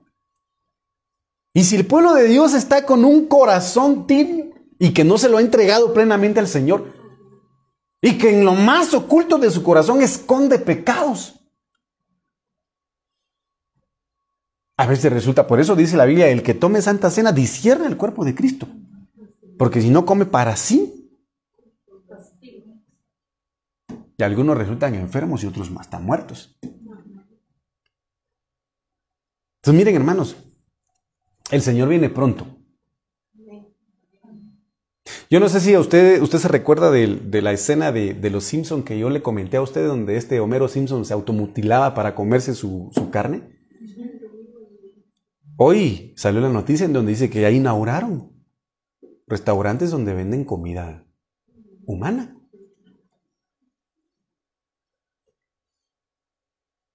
A: y si el pueblo de Dios está con un corazón tibio y que no se lo ha entregado plenamente al Señor, y que en lo más oculto de su corazón esconde pecados, a veces resulta, por eso dice la Biblia, el que tome santa cena discierne el cuerpo de Cristo, porque si no come para sí, y algunos resultan enfermos y otros más están muertos. Entonces miren hermanos, el Señor viene pronto. Yo no sé si a usted, usted se recuerda de, la escena de, los Simpson que yo le comenté a usted, donde este Homero Simpson se automutilaba para comerse su, su carne. Hoy salió la noticia en donde dice que ya inauguraron restaurantes donde venden comida humana.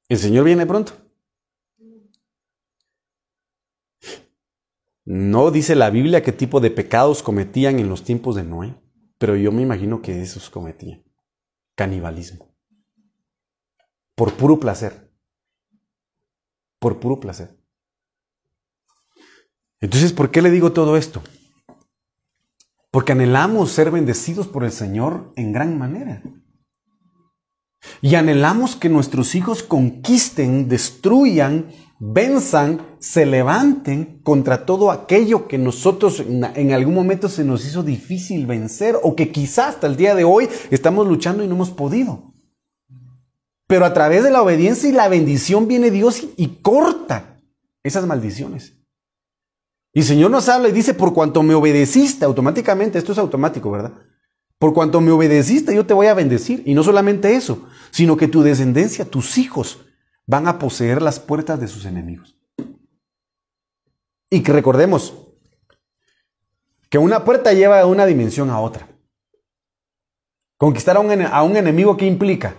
A: El Señor viene pronto. No dice la Biblia qué tipo de pecados cometían en los tiempos de Noé, pero yo me imagino que esos cometían. Canibalismo. Por puro placer. Por puro placer. Entonces, ¿por qué le digo todo esto? Porque anhelamos ser bendecidos por el Señor en gran manera. Y anhelamos que nuestros hijos conquisten, destruyan venzan, se levanten contra todo aquello que nosotros en algún momento se nos hizo difícil vencer o que quizás hasta el día de hoy estamos luchando y no hemos podido. Pero a través de la obediencia y la bendición viene Dios y, corta esas maldiciones. Y el Señor nos habla y dice, por cuanto me obedeciste, automáticamente, esto es automático, ¿verdad? Por cuanto me obedeciste, yo te voy a bendecir. Y no solamente eso, sino que tu descendencia, tus hijos, van a poseer las puertas de sus enemigos. Y que recordemos que una puerta lleva de una dimensión a otra. Conquistar a un, a un enemigo, ¿qué implica?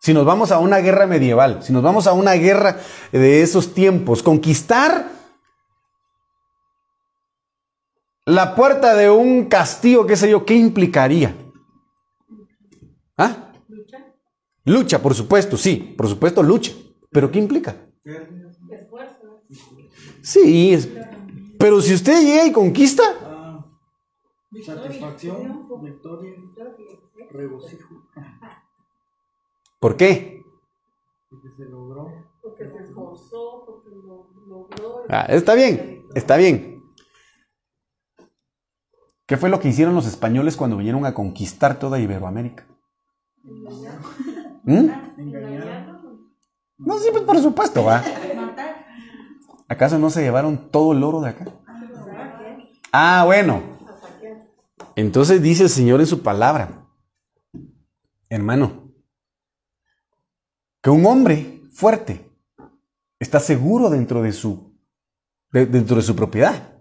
A: Si nos vamos a una guerra medieval, si nos vamos a una guerra de esos tiempos, conquistar la puerta de un castillo, qué sé yo, ¿qué implicaría? ¿Ah? Lucha. Lucha, por supuesto, sí, por supuesto lucha. ¿Pero qué implica? Esfuerzo. Sí, es, pero si usted llega y conquista... Ah, satisfacción, victoria, regocijo. ¿Por qué? Porque se logró. Porque se esforzó, porque lo logró. Ah, está bien, está bien. ¿Qué fue lo que hicieron los españoles cuando vinieron a conquistar toda Iberoamérica? ¿Mm? No, sí, pues por supuesto, va. ¿Acaso no se llevaron todo el oro de acá? Ah, bueno. Entonces dice el Señor en su palabra, hermano, que un hombre fuerte está seguro dentro de su, dentro de su propiedad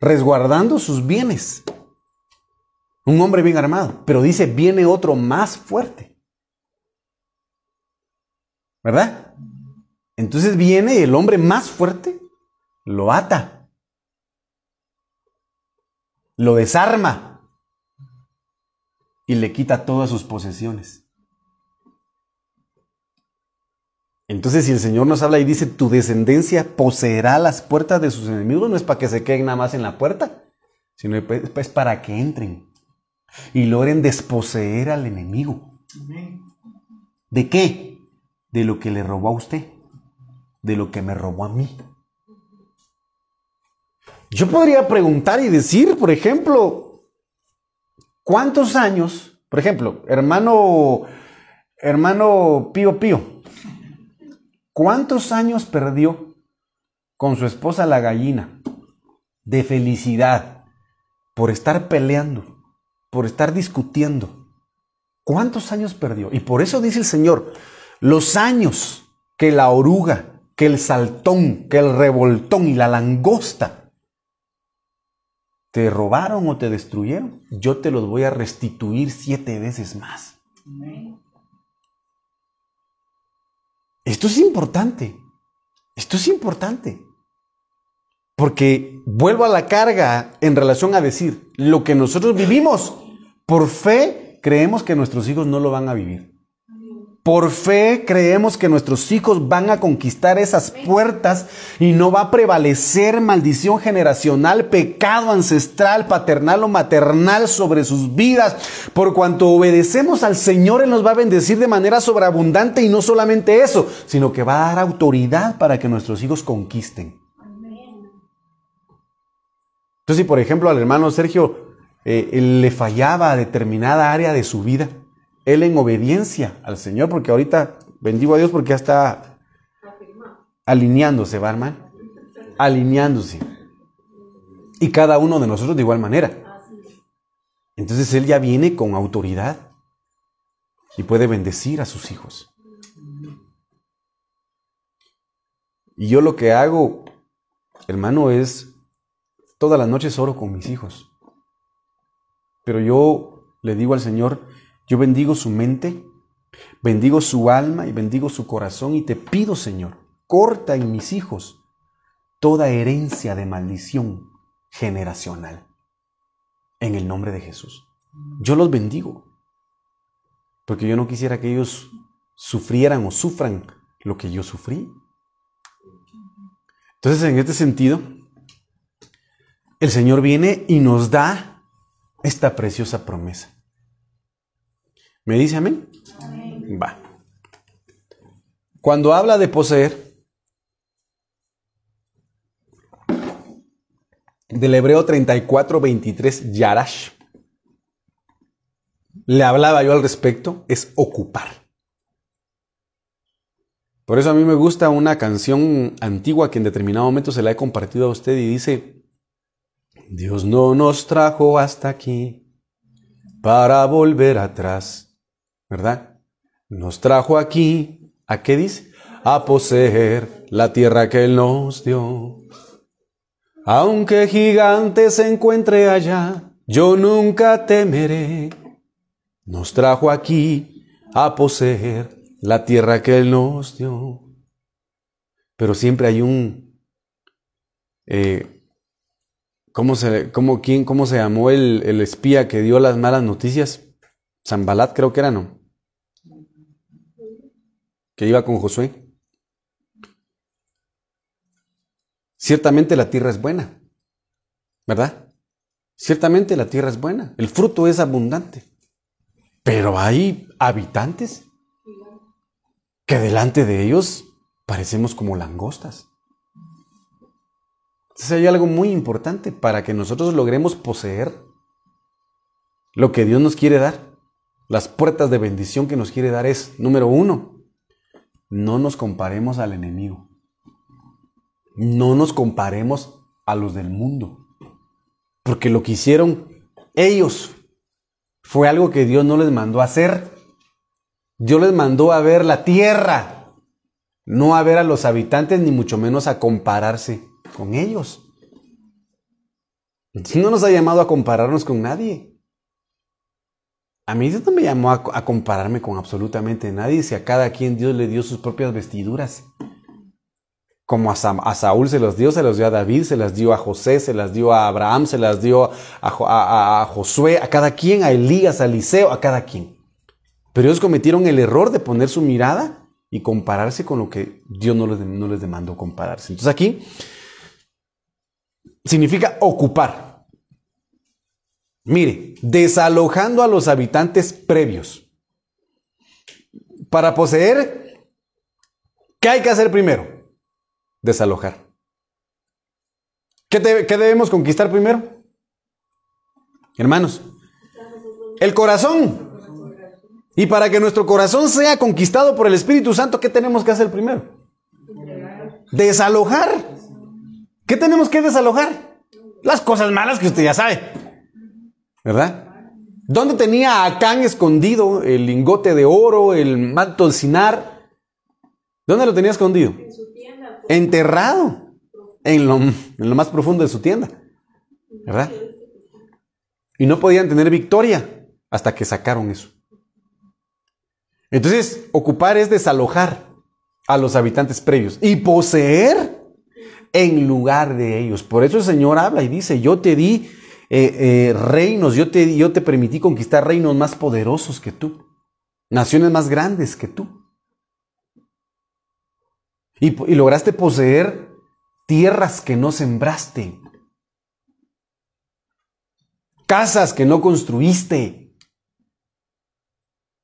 A: resguardando sus bienes. Un hombre bien armado, pero dice, viene otro más fuerte. ¿Verdad? Entonces viene el hombre más fuerte, lo ata, lo desarma y le quita todas sus posesiones. Entonces, si el Señor nos habla y dice, tu descendencia poseerá las puertas de sus enemigos, no es para que se queden nada más en la puerta, sino es para que entren y logren desposeer al enemigo. ¿De qué? De lo que le robó a usted, de lo que me robó a mí. Yo podría preguntar y decir, por ejemplo, ¿cuántos años, por ejemplo, hermano, hermano Pío Pío, ¿Cuántos años perdió con su esposa la gallina de felicidad por estar peleando, por estar discutiendo? ¿Cuántos años perdió? Y por eso dice el Señor, los años que la oruga, que el saltón, que el revoltón y la langosta te robaron o te destruyeron, yo te los voy a restituir siete veces más. Esto es importante. Esto es importante. Porque vuelvo a la carga en relación a decir, lo que nosotros vivimos, por fe creemos que nuestros hijos no lo van a vivir. Por fe creemos que nuestros hijos van a conquistar esas puertas y no va a prevalecer maldición generacional, pecado ancestral, paternal o maternal sobre sus vidas. Por cuanto obedecemos al Señor, Él nos va a bendecir de manera sobreabundante y no solamente eso, sino que va a dar autoridad para que nuestros hijos conquisten. Entonces, si por ejemplo al hermano Sergio eh, le fallaba a determinada área de su vida, él en obediencia al Señor, porque ahorita bendigo a Dios porque ya está alineándose, ¿va, hermano? Alineándose. Y cada uno de nosotros de igual manera. Entonces Él ya viene con autoridad y puede bendecir a sus hijos. Y yo lo que hago, hermano, es todas las noches oro con mis hijos. Pero yo le digo al Señor, yo bendigo su mente, bendigo su alma y bendigo su corazón y te pido, Señor, corta en mis hijos toda herencia de maldición generacional. En el nombre de Jesús. Yo los bendigo. Porque yo no quisiera que ellos sufrieran o sufran lo que yo sufrí. Entonces, en este sentido, el Señor viene y nos da esta preciosa promesa. ¿Me dice amén? Va. Cuando habla de poseer, del Hebreo 34, 23, Yarash, le hablaba yo al respecto, es ocupar. Por eso a mí me gusta una canción antigua que en determinado momento se la he compartido a usted y dice, Dios no nos trajo hasta aquí para volver atrás, ¿verdad? Nos trajo aquí, ¿a qué dice? A poseer la tierra que Él nos dio. Aunque gigante se encuentre allá, yo nunca temeré. Nos trajo aquí a poseer la tierra que Él nos dio. Pero siempre hay un... Eh, ¿cómo, se, cómo, quién, ¿Cómo se llamó el, el espía que dio las malas noticias? Zambalat creo que era, ¿no? Que iba con Josué. Ciertamente la tierra es buena, ¿verdad? Ciertamente la tierra es buena, el fruto es abundante, pero hay habitantes que delante de ellos parecemos como langostas. Entonces hay algo muy importante para que nosotros logremos poseer lo que Dios nos quiere dar. Las puertas de bendición que nos quiere dar es, número uno, no nos comparemos al enemigo. No nos comparemos a los del mundo. Porque lo que hicieron ellos fue algo que Dios no les mandó hacer. Dios les mandó a ver la tierra, no a ver a los habitantes, ni mucho menos a compararse con ellos. No nos ha llamado a compararnos con nadie. A mí Dios no me llamó a, compararme con absolutamente nadie, si a cada quien Dios le dio sus propias vestiduras. Como a, Saúl se los dio, se los dio a David, se las dio a José, se las dio a Abraham, se las dio a, Josué, a cada quien, a Elías, a Eliseo, a cada quien. Pero ellos cometieron el error de poner su mirada y compararse con lo que Dios no les, no les demandó compararse. Entonces aquí significa ocupar. Mire, desalojando a los habitantes previos. Para poseer, ¿qué hay que hacer primero? Desalojar. ¿Qué, ¿Qué, debemos conquistar primero? Hermanos, el corazón. Y para que nuestro corazón sea conquistado por el Espíritu Santo, ¿qué tenemos que hacer primero? Desalojar. ¿Qué tenemos que desalojar? Las cosas malas que usted ya sabe. ¿Verdad? ¿Dónde tenía Acán escondido el lingote de oro, el manto de Sinar? ¿Dónde lo tenía escondido? En su tienda. Enterrado. En lo, en lo más profundo de su tienda. ¿Verdad? Y no podían tener victoria hasta que sacaron eso. Entonces, ocupar es desalojar a los habitantes previos y poseer en lugar de ellos. Por eso el Señor habla y dice, yo te di eh, eh, reinos, yo te, yo te permití conquistar reinos más poderosos que tú, naciones más grandes que tú. Y, y lograste poseer tierras que no sembraste, casas que no construiste,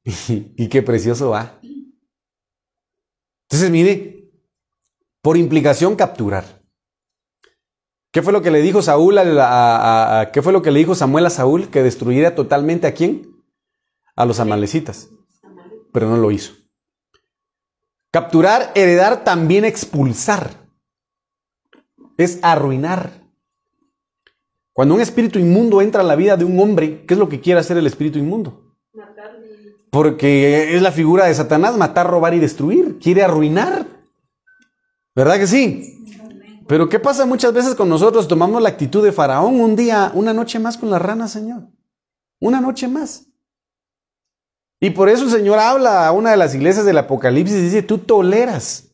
A: y qué precioso va. Entonces, mire, por implicación capturar. ¿Qué fue lo que le dijo Saúl a, qué fue lo que le dijo Samuel a Saúl? Que destruyera totalmente a quién? A los amalecitas. Pero no lo hizo. Capturar, heredar, también expulsar. Es arruinar. Cuando un espíritu inmundo entra a la vida de un hombre, ¿qué es lo que quiere hacer el espíritu inmundo? Porque es la figura de Satanás, matar, robar y destruir. Quiere arruinar. ¿Verdad que sí? Pero ¿qué pasa muchas veces con nosotros? Tomamos la actitud de Faraón un día, una noche más con la rana, Señor. Una noche más. Y por eso el Señor habla a una de las iglesias del Apocalipsis y dice, tú toleras.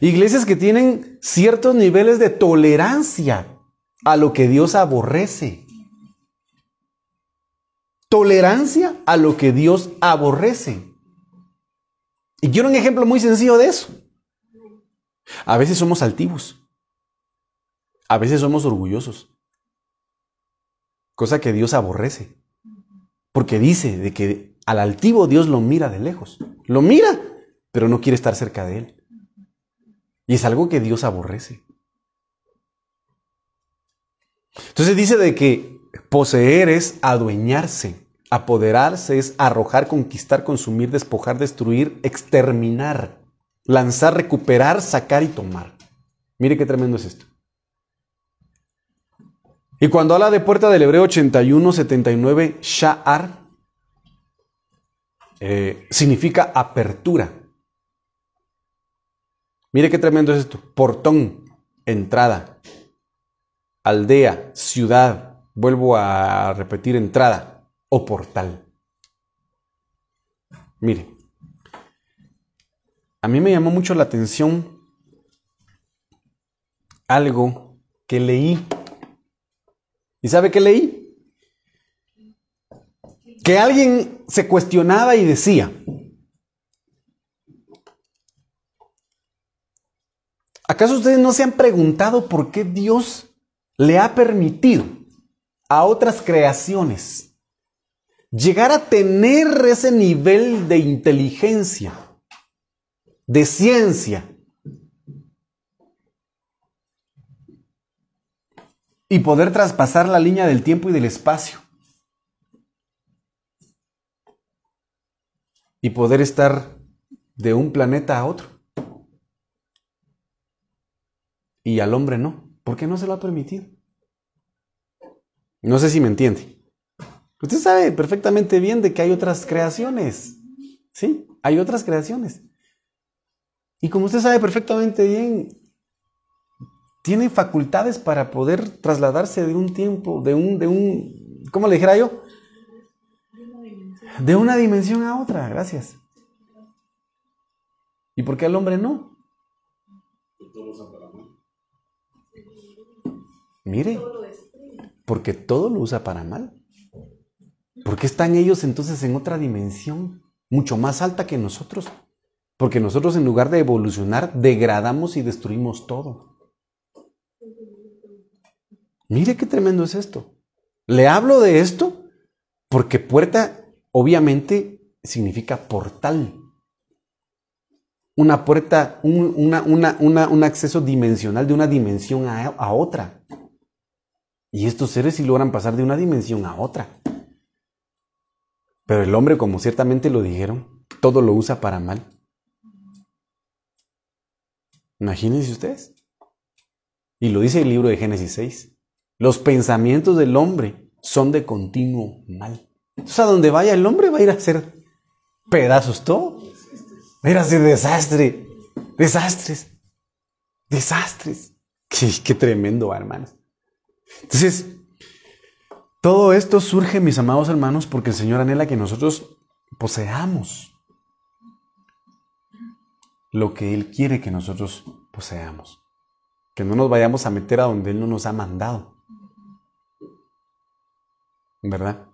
A: Iglesias que tienen ciertos niveles de tolerancia a lo que Dios aborrece tolerancia a lo que Dios aborrece. Y quiero un ejemplo muy sencillo de eso. A veces somos altivos. A veces somos orgullosos. Cosa que Dios aborrece. Porque dice de que al altivo Dios lo mira de lejos. Lo mira, pero no quiere estar cerca de él. Y es algo que Dios aborrece. Entonces dice de que poseer es adueñarse. Apoderarse es arrojar, conquistar, consumir, despojar, destruir, exterminar. lanzar, recuperar, sacar y tomar. Mire qué tremendo es esto. Y cuando habla de puerta del Hebreo 81, 79, Sha'ar, eh, significa apertura. Mire qué tremendo es esto. Portón, entrada. Aldea, ciudad. Vuelvo a repetir entrada o portal. Mire, a mí me llamó mucho la atención algo que leí. ¿Y sabe qué leí? Que alguien se cuestionaba y decía, ¿acaso ustedes no se han preguntado por qué Dios le ha permitido a otras creaciones llegar a tener ese nivel de inteligencia, de ciencia, y poder traspasar la línea del tiempo y del espacio. Y poder estar de un planeta a otro. Y al hombre no. ¿Por qué no se lo ha permitido? No sé si me entiende. Usted sabe perfectamente bien de que hay otras creaciones. ¿Sí? Hay otras creaciones. Y como usted sabe perfectamente bien, tiene facultades para poder trasladarse de un tiempo, de un, de un, ¿cómo le dijera yo? De una dimensión a otra, gracias. ¿Y por qué al hombre no? Mire, porque todo lo usa para mal. ¿Por qué están ellos entonces en otra dimensión, mucho más alta que nosotros? Porque nosotros en lugar de evolucionar, degradamos y destruimos todo. Mire qué tremendo es esto. Le hablo de esto porque puerta obviamente significa portal. Una puerta, un, un acceso dimensional de una dimensión a, a otra. Y estos seres sí logran pasar de una dimensión a otra. Pero el hombre, como ciertamente lo dijeron, todo lo usa para mal. Imagínense ustedes. Y lo dice el libro de Génesis 6. Los pensamientos del hombre son de continuo mal. Entonces, a donde vaya el hombre va a ir a hacer pedazos todo. Va a ir a hacer desastre. Desastres. Desastres. Qué, tremendo, hermanos. Entonces, todo esto surge, mis amados hermanos, porque el Señor anhela que nosotros poseamos lo que Él quiere que nosotros poseamos. Que no nos vayamos a meter a donde Él no nos ha mandado. ¿Verdad?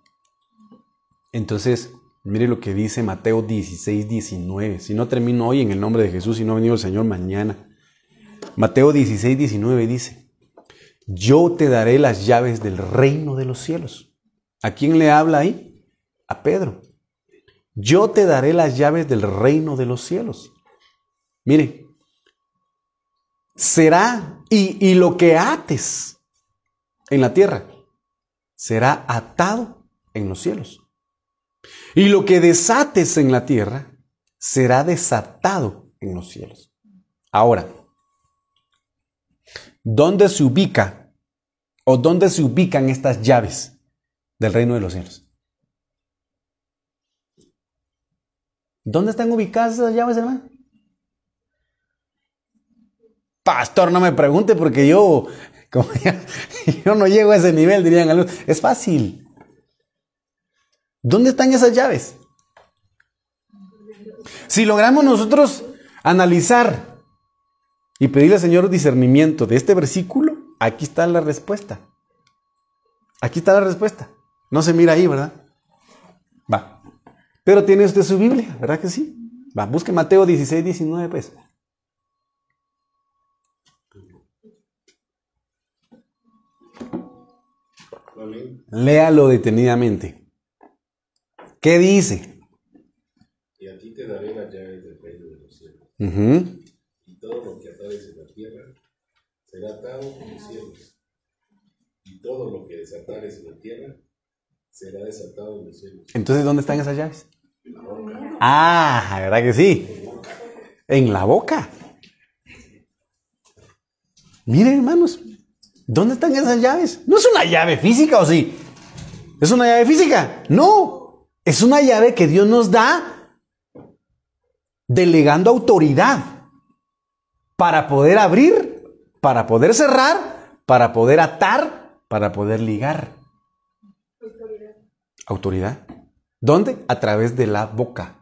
A: Entonces, mire lo que dice Mateo 16, 19. Si no termino hoy en el nombre de Jesús, si no ha venido el Señor mañana. Mateo 16, 19 dice, yo te daré las llaves del reino de los cielos. ¿A quién le habla ahí? A Pedro. Yo te daré las llaves del reino de los cielos. Mire, será y, y lo que ates en la tierra será atado en los cielos. Y lo que desates en la tierra será desatado en los cielos. Ahora, ¿dónde se ubica o dónde se ubican estas llaves del reino de los cielos? ¿Dónde están ubicadas esas llaves, hermano? Pastor, no me pregunte porque yo como yo no llego a ese nivel, dirían algunos. Es fácil. ¿Dónde están esas llaves? Si logramos nosotros analizar y pedirle al Señor discernimiento de este versículo, aquí está la respuesta. Aquí está la respuesta. No se mira ahí, ¿verdad? Va. Pero tiene usted su Biblia, ¿verdad que sí? Va, busque Mateo 16, 19, pues. Léalo detenidamente. ¿Qué dice?
B: Y a ti te daré las llaves del reino de los cielos. Y todo lo que atares en la tierra será atado en los cielos. Y todo lo que desatares en la tierra será desatado en los cielos.
A: Entonces, ¿dónde están esas llaves? Ah, ¿verdad que sí? En la boca. Miren, hermanos, ¿dónde están esas llaves? No es una llave física, ¿o sí? ¿Es una llave física? No, es una llave que Dios nos da delegando autoridad para poder abrir, para poder cerrar, para poder atar, para poder ligar. Autoridad. Autoridad. ¿Dónde? A través de la boca.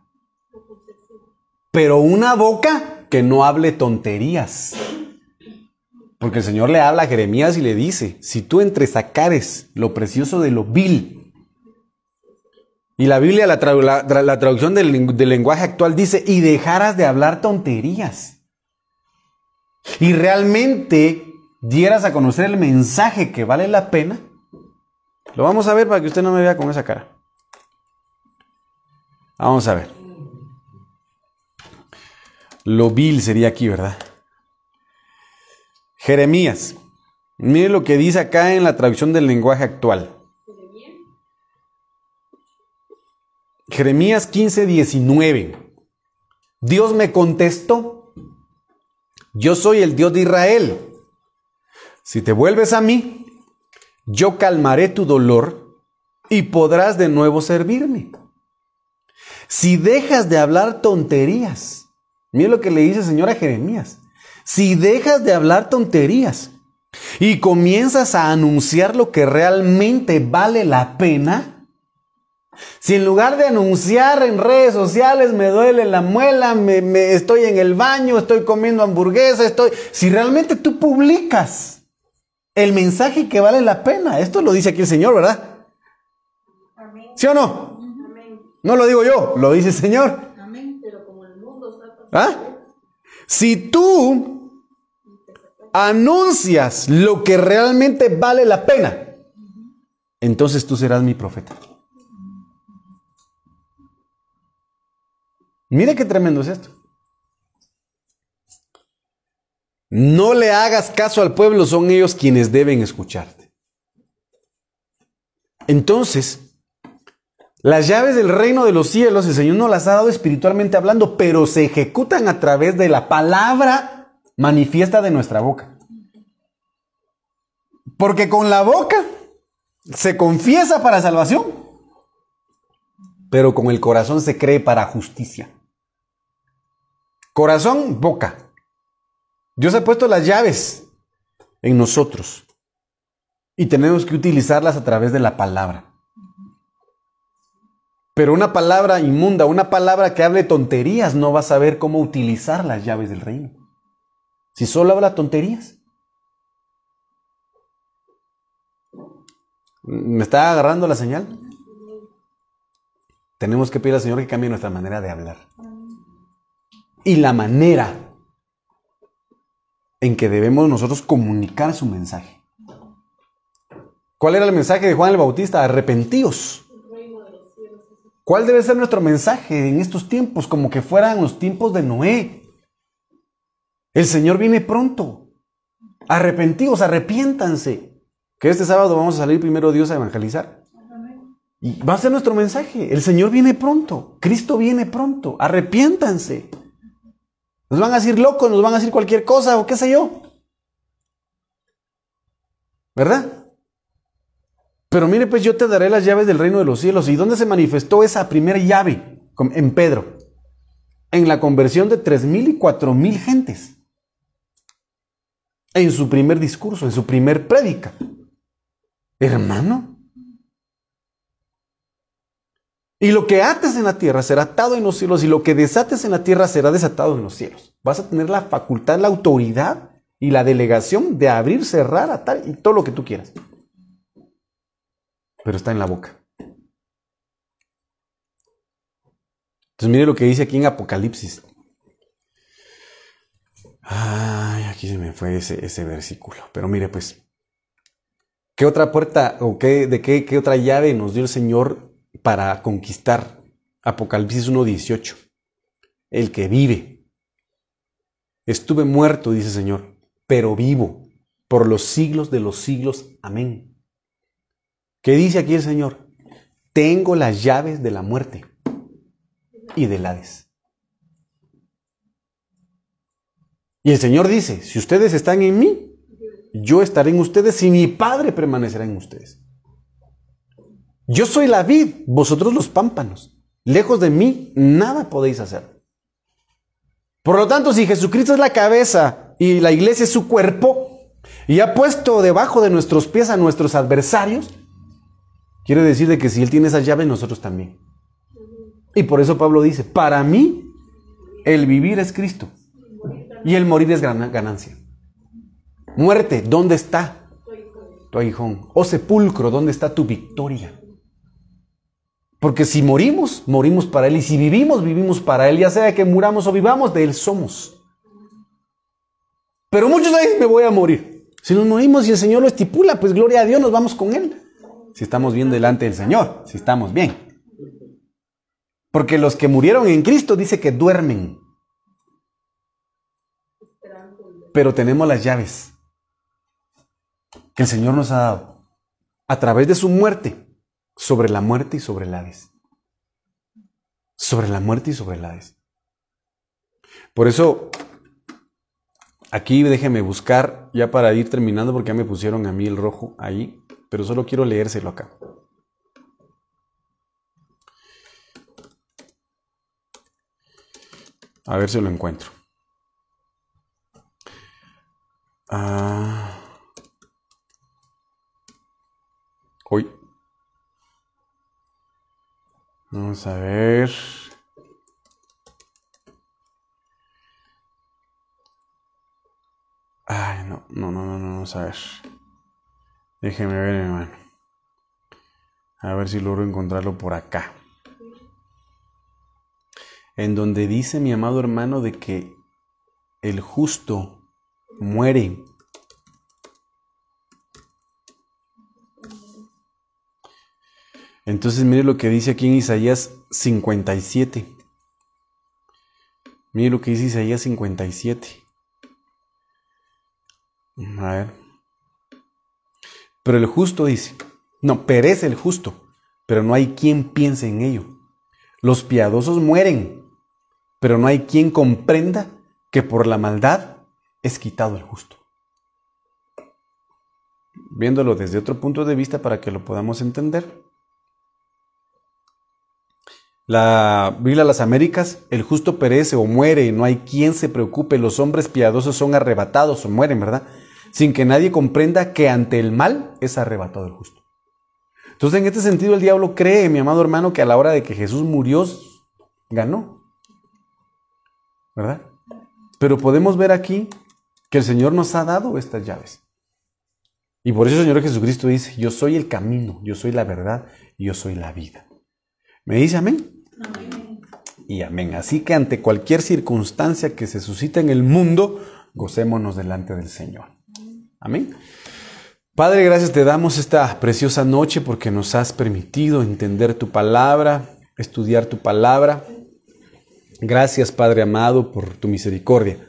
A: Pero una boca que no hable tonterías. Porque el Señor le habla a Jeremías y le dice, si tú entresacares lo precioso de lo vil, y la Biblia, la, traducción del, del lenguaje actual dice, y dejaras de hablar tonterías, y realmente dieras a conocer el mensaje que vale la pena, lo vamos a ver para que usted no me vea con esa cara. Vamos a ver. Lo vil sería aquí, ¿verdad? Jeremías. Mire lo que dice acá en la traducción del lenguaje actual. Jeremías 15, 19. Dios me contestó, yo soy el Dios de Israel. Si te vuelves a mí, yo calmaré tu dolor y podrás de nuevo servirme. Si dejas de hablar tonterías, mire lo que le dice el Señor a Jeremías. Si dejas de hablar tonterías y comienzas a anunciar lo que realmente vale la pena, si en lugar de anunciar en redes sociales me duele la muela, me, estoy en el baño, estoy comiendo hamburguesa, estoy... Si realmente tú publicas el mensaje que vale la pena, esto lo dice aquí el Señor, ¿verdad? ¿Sí o no? No lo digo yo, lo dice el Señor. Amén, pero como el mundo está... ¿Ah? Si tú anuncias lo que realmente vale la pena, entonces tú serás mi profeta. Mire qué tremendo es esto. No le hagas caso al pueblo, son ellos quienes deben escucharte. Entonces, las llaves del reino de los cielos el Señor no las ha dado espiritualmente hablando, pero se ejecutan a través de la palabra manifiesta de nuestra boca. Porque con la boca se confiesa para salvación, pero con el corazón se cree para justicia. Corazón, boca. Dios ha puesto las llaves en nosotros y tenemos que utilizarlas a través de la palabra. Pero una palabra inmunda, una palabra que hable tonterías, no va a saber cómo utilizar las llaves del reino. Si solo habla tonterías. ¿Me está agarrando la señal? Tenemos que pedir al Señor que cambie nuestra manera de hablar. Y la manera en que debemos nosotros comunicar su mensaje. ¿Cuál era el mensaje de Juan el Bautista? Arrepentíos. ¿Cuál debe ser nuestro mensaje en estos tiempos? Como que fueran los tiempos de Noé. El Señor viene pronto. Arrepentidos, arrepiéntanse. Que este sábado vamos a salir primero Dios a evangelizar. Y va a ser nuestro mensaje. El Señor viene pronto. Cristo viene pronto. Arrepiéntanse. Nos van a decir locos, nos van a decir cualquier cosa o qué sé yo. ¿Verdad? Pero mire, pues yo te daré las llaves del reino de los cielos. ¿Y dónde se manifestó esa primera llave? En Pedro. En la conversión de tres mil y cuatro mil gentes en su primer discurso, en su primer prédica. Hermano. Y lo que ates en la tierra será atado en los cielos y lo que desates en la tierra será desatado en los cielos. Vas a tener la facultad, la autoridad y la delegación de abrir, cerrar, atar y todo lo que tú quieras. Pero está en la boca. Entonces mire lo que dice aquí en Apocalipsis. Ay, aquí se me fue ese, versículo. Pero mire, pues, ¿qué otra puerta o qué, de qué, qué otra llave nos dio el Señor para conquistar? Apocalipsis 1.18. El que vive. Estuve muerto, dice el Señor, pero vivo por los siglos de los siglos. Amén. ¿Qué dice aquí el Señor? Tengo las llaves de la muerte y del Hades. Y el Señor dice, si ustedes están en mí, yo estaré en ustedes y mi Padre permanecerá en ustedes. Yo soy la vid, vosotros los pámpanos. Lejos de mí, nada podéis hacer. Por lo tanto, si Jesucristo es la cabeza y la iglesia es su cuerpo, y ha puesto debajo de nuestros pies a nuestros adversarios, quiere decir de que si Él tiene esa llave, nosotros también. Y por eso Pablo dice, para mí el vivir es Cristo y el morir es ganancia. Muerte, ¿dónde está tu aguijón? O sepulcro, ¿dónde está tu victoria? Porque si morimos, morimos para Él. Y si vivimos, vivimos para Él. Ya sea que muramos o vivamos, de Él somos. Pero muchos dicen, me voy a morir. Si nos morimos y el Señor lo estipula, pues gloria a Dios, nos vamos con Él. Si estamos bien delante del Señor, si estamos bien. Porque los que murieron en Cristo dice que duermen. Pero tenemos las llaves que el Señor nos ha dado a través de su muerte sobre la muerte y sobre el Hades. Sobre la muerte y sobre el Hades. Por eso, aquí déjeme buscar, ya para ir terminando, porque ya me pusieron a mí el rojo ahí, pero solo quiero leérselo acá. A ver si lo encuentro. Ah. Hoy. Vamos a ver. Ay, no, no, no, no, no, vamos a ver. Déjeme ver, hermano. A ver si logro encontrarlo por acá. En donde dice mi amado hermano de que el justo muere Entonces mire lo que dice aquí en Isaías 57. Mire lo que dice Isaías 57. A ver. Pero el justo dice, no, perece el justo, pero no hay quien piense en ello. Los piadosos mueren, pero no hay quien comprenda que por la maldad es quitado el justo. Viéndolo desde otro punto de vista para que lo podamos entender, la Biblia de las Américas, el justo perece o muere, no hay quien se preocupe, los hombres piadosos son arrebatados o mueren, ¿verdad? Sin que nadie comprenda que ante el mal es arrebatado el justo. Entonces, en este sentido, el diablo cree, mi amado hermano, que a la hora de que Jesús murió, ganó. ¿Verdad? Pero podemos ver aquí que el Señor nos ha dado estas llaves. Y por eso el Señor Jesucristo dice, yo soy el camino, yo soy la verdad, yo soy la vida. ¿Me dice amén? Y amén. Así que ante cualquier circunstancia que se suscita en el mundo, gocémonos delante del Señor. Amén. Padre, gracias te damos esta preciosa noche porque nos has permitido entender tu palabra, estudiar tu palabra. Gracias, Padre amado, por tu misericordia.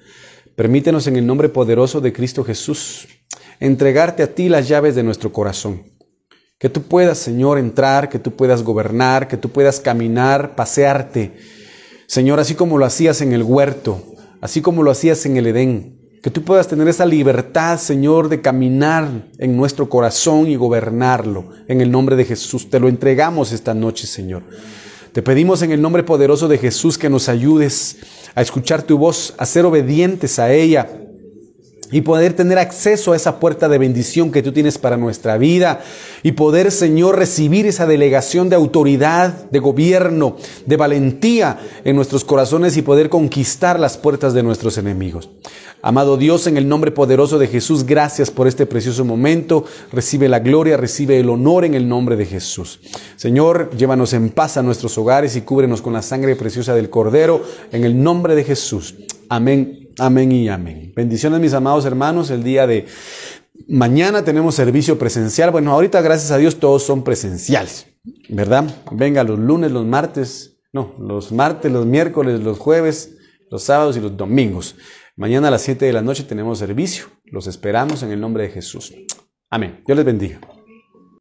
A: Permítenos en el nombre poderoso de Cristo Jesús entregarte a ti las llaves de nuestro corazón que tú puedas, Señor, entrar, que tú puedas gobernar, que tú puedas caminar, pasearte. Señor, así como lo hacías en el huerto, así como lo hacías en el Edén. Que tú puedas tener esa libertad, Señor, de caminar en nuestro corazón y gobernarlo. En el nombre de Jesús, te lo entregamos esta noche, Señor. Te pedimos en el nombre poderoso de Jesús que nos ayudes a escuchar tu voz, a ser obedientes a ella y poder tener acceso a esa puerta de bendición que tú tienes para nuestra vida y poder, Señor, recibir esa delegación de autoridad, de gobierno, de valentía en nuestros corazones y poder conquistar las puertas de nuestros enemigos. Amado Dios, en el nombre poderoso de Jesús, gracias por este precioso momento. Recibe la gloria, recibe el honor en el nombre de Jesús. Señor, llévanos en paz a nuestros hogares y cúbrenos con la sangre preciosa del Cordero en el nombre de Jesús. Amén Amén y amén. Bendiciones mis amados hermanos. El día de mañana tenemos servicio presencial. Bueno, ahorita gracias a Dios todos son presenciales, ¿verdad? Venga los lunes, los martes, no, los martes, los miércoles, los jueves, los sábados y los domingos. Mañana a las 7 de la noche tenemos servicio. Los esperamos en el nombre de Jesús. Amén. Dios les bendiga.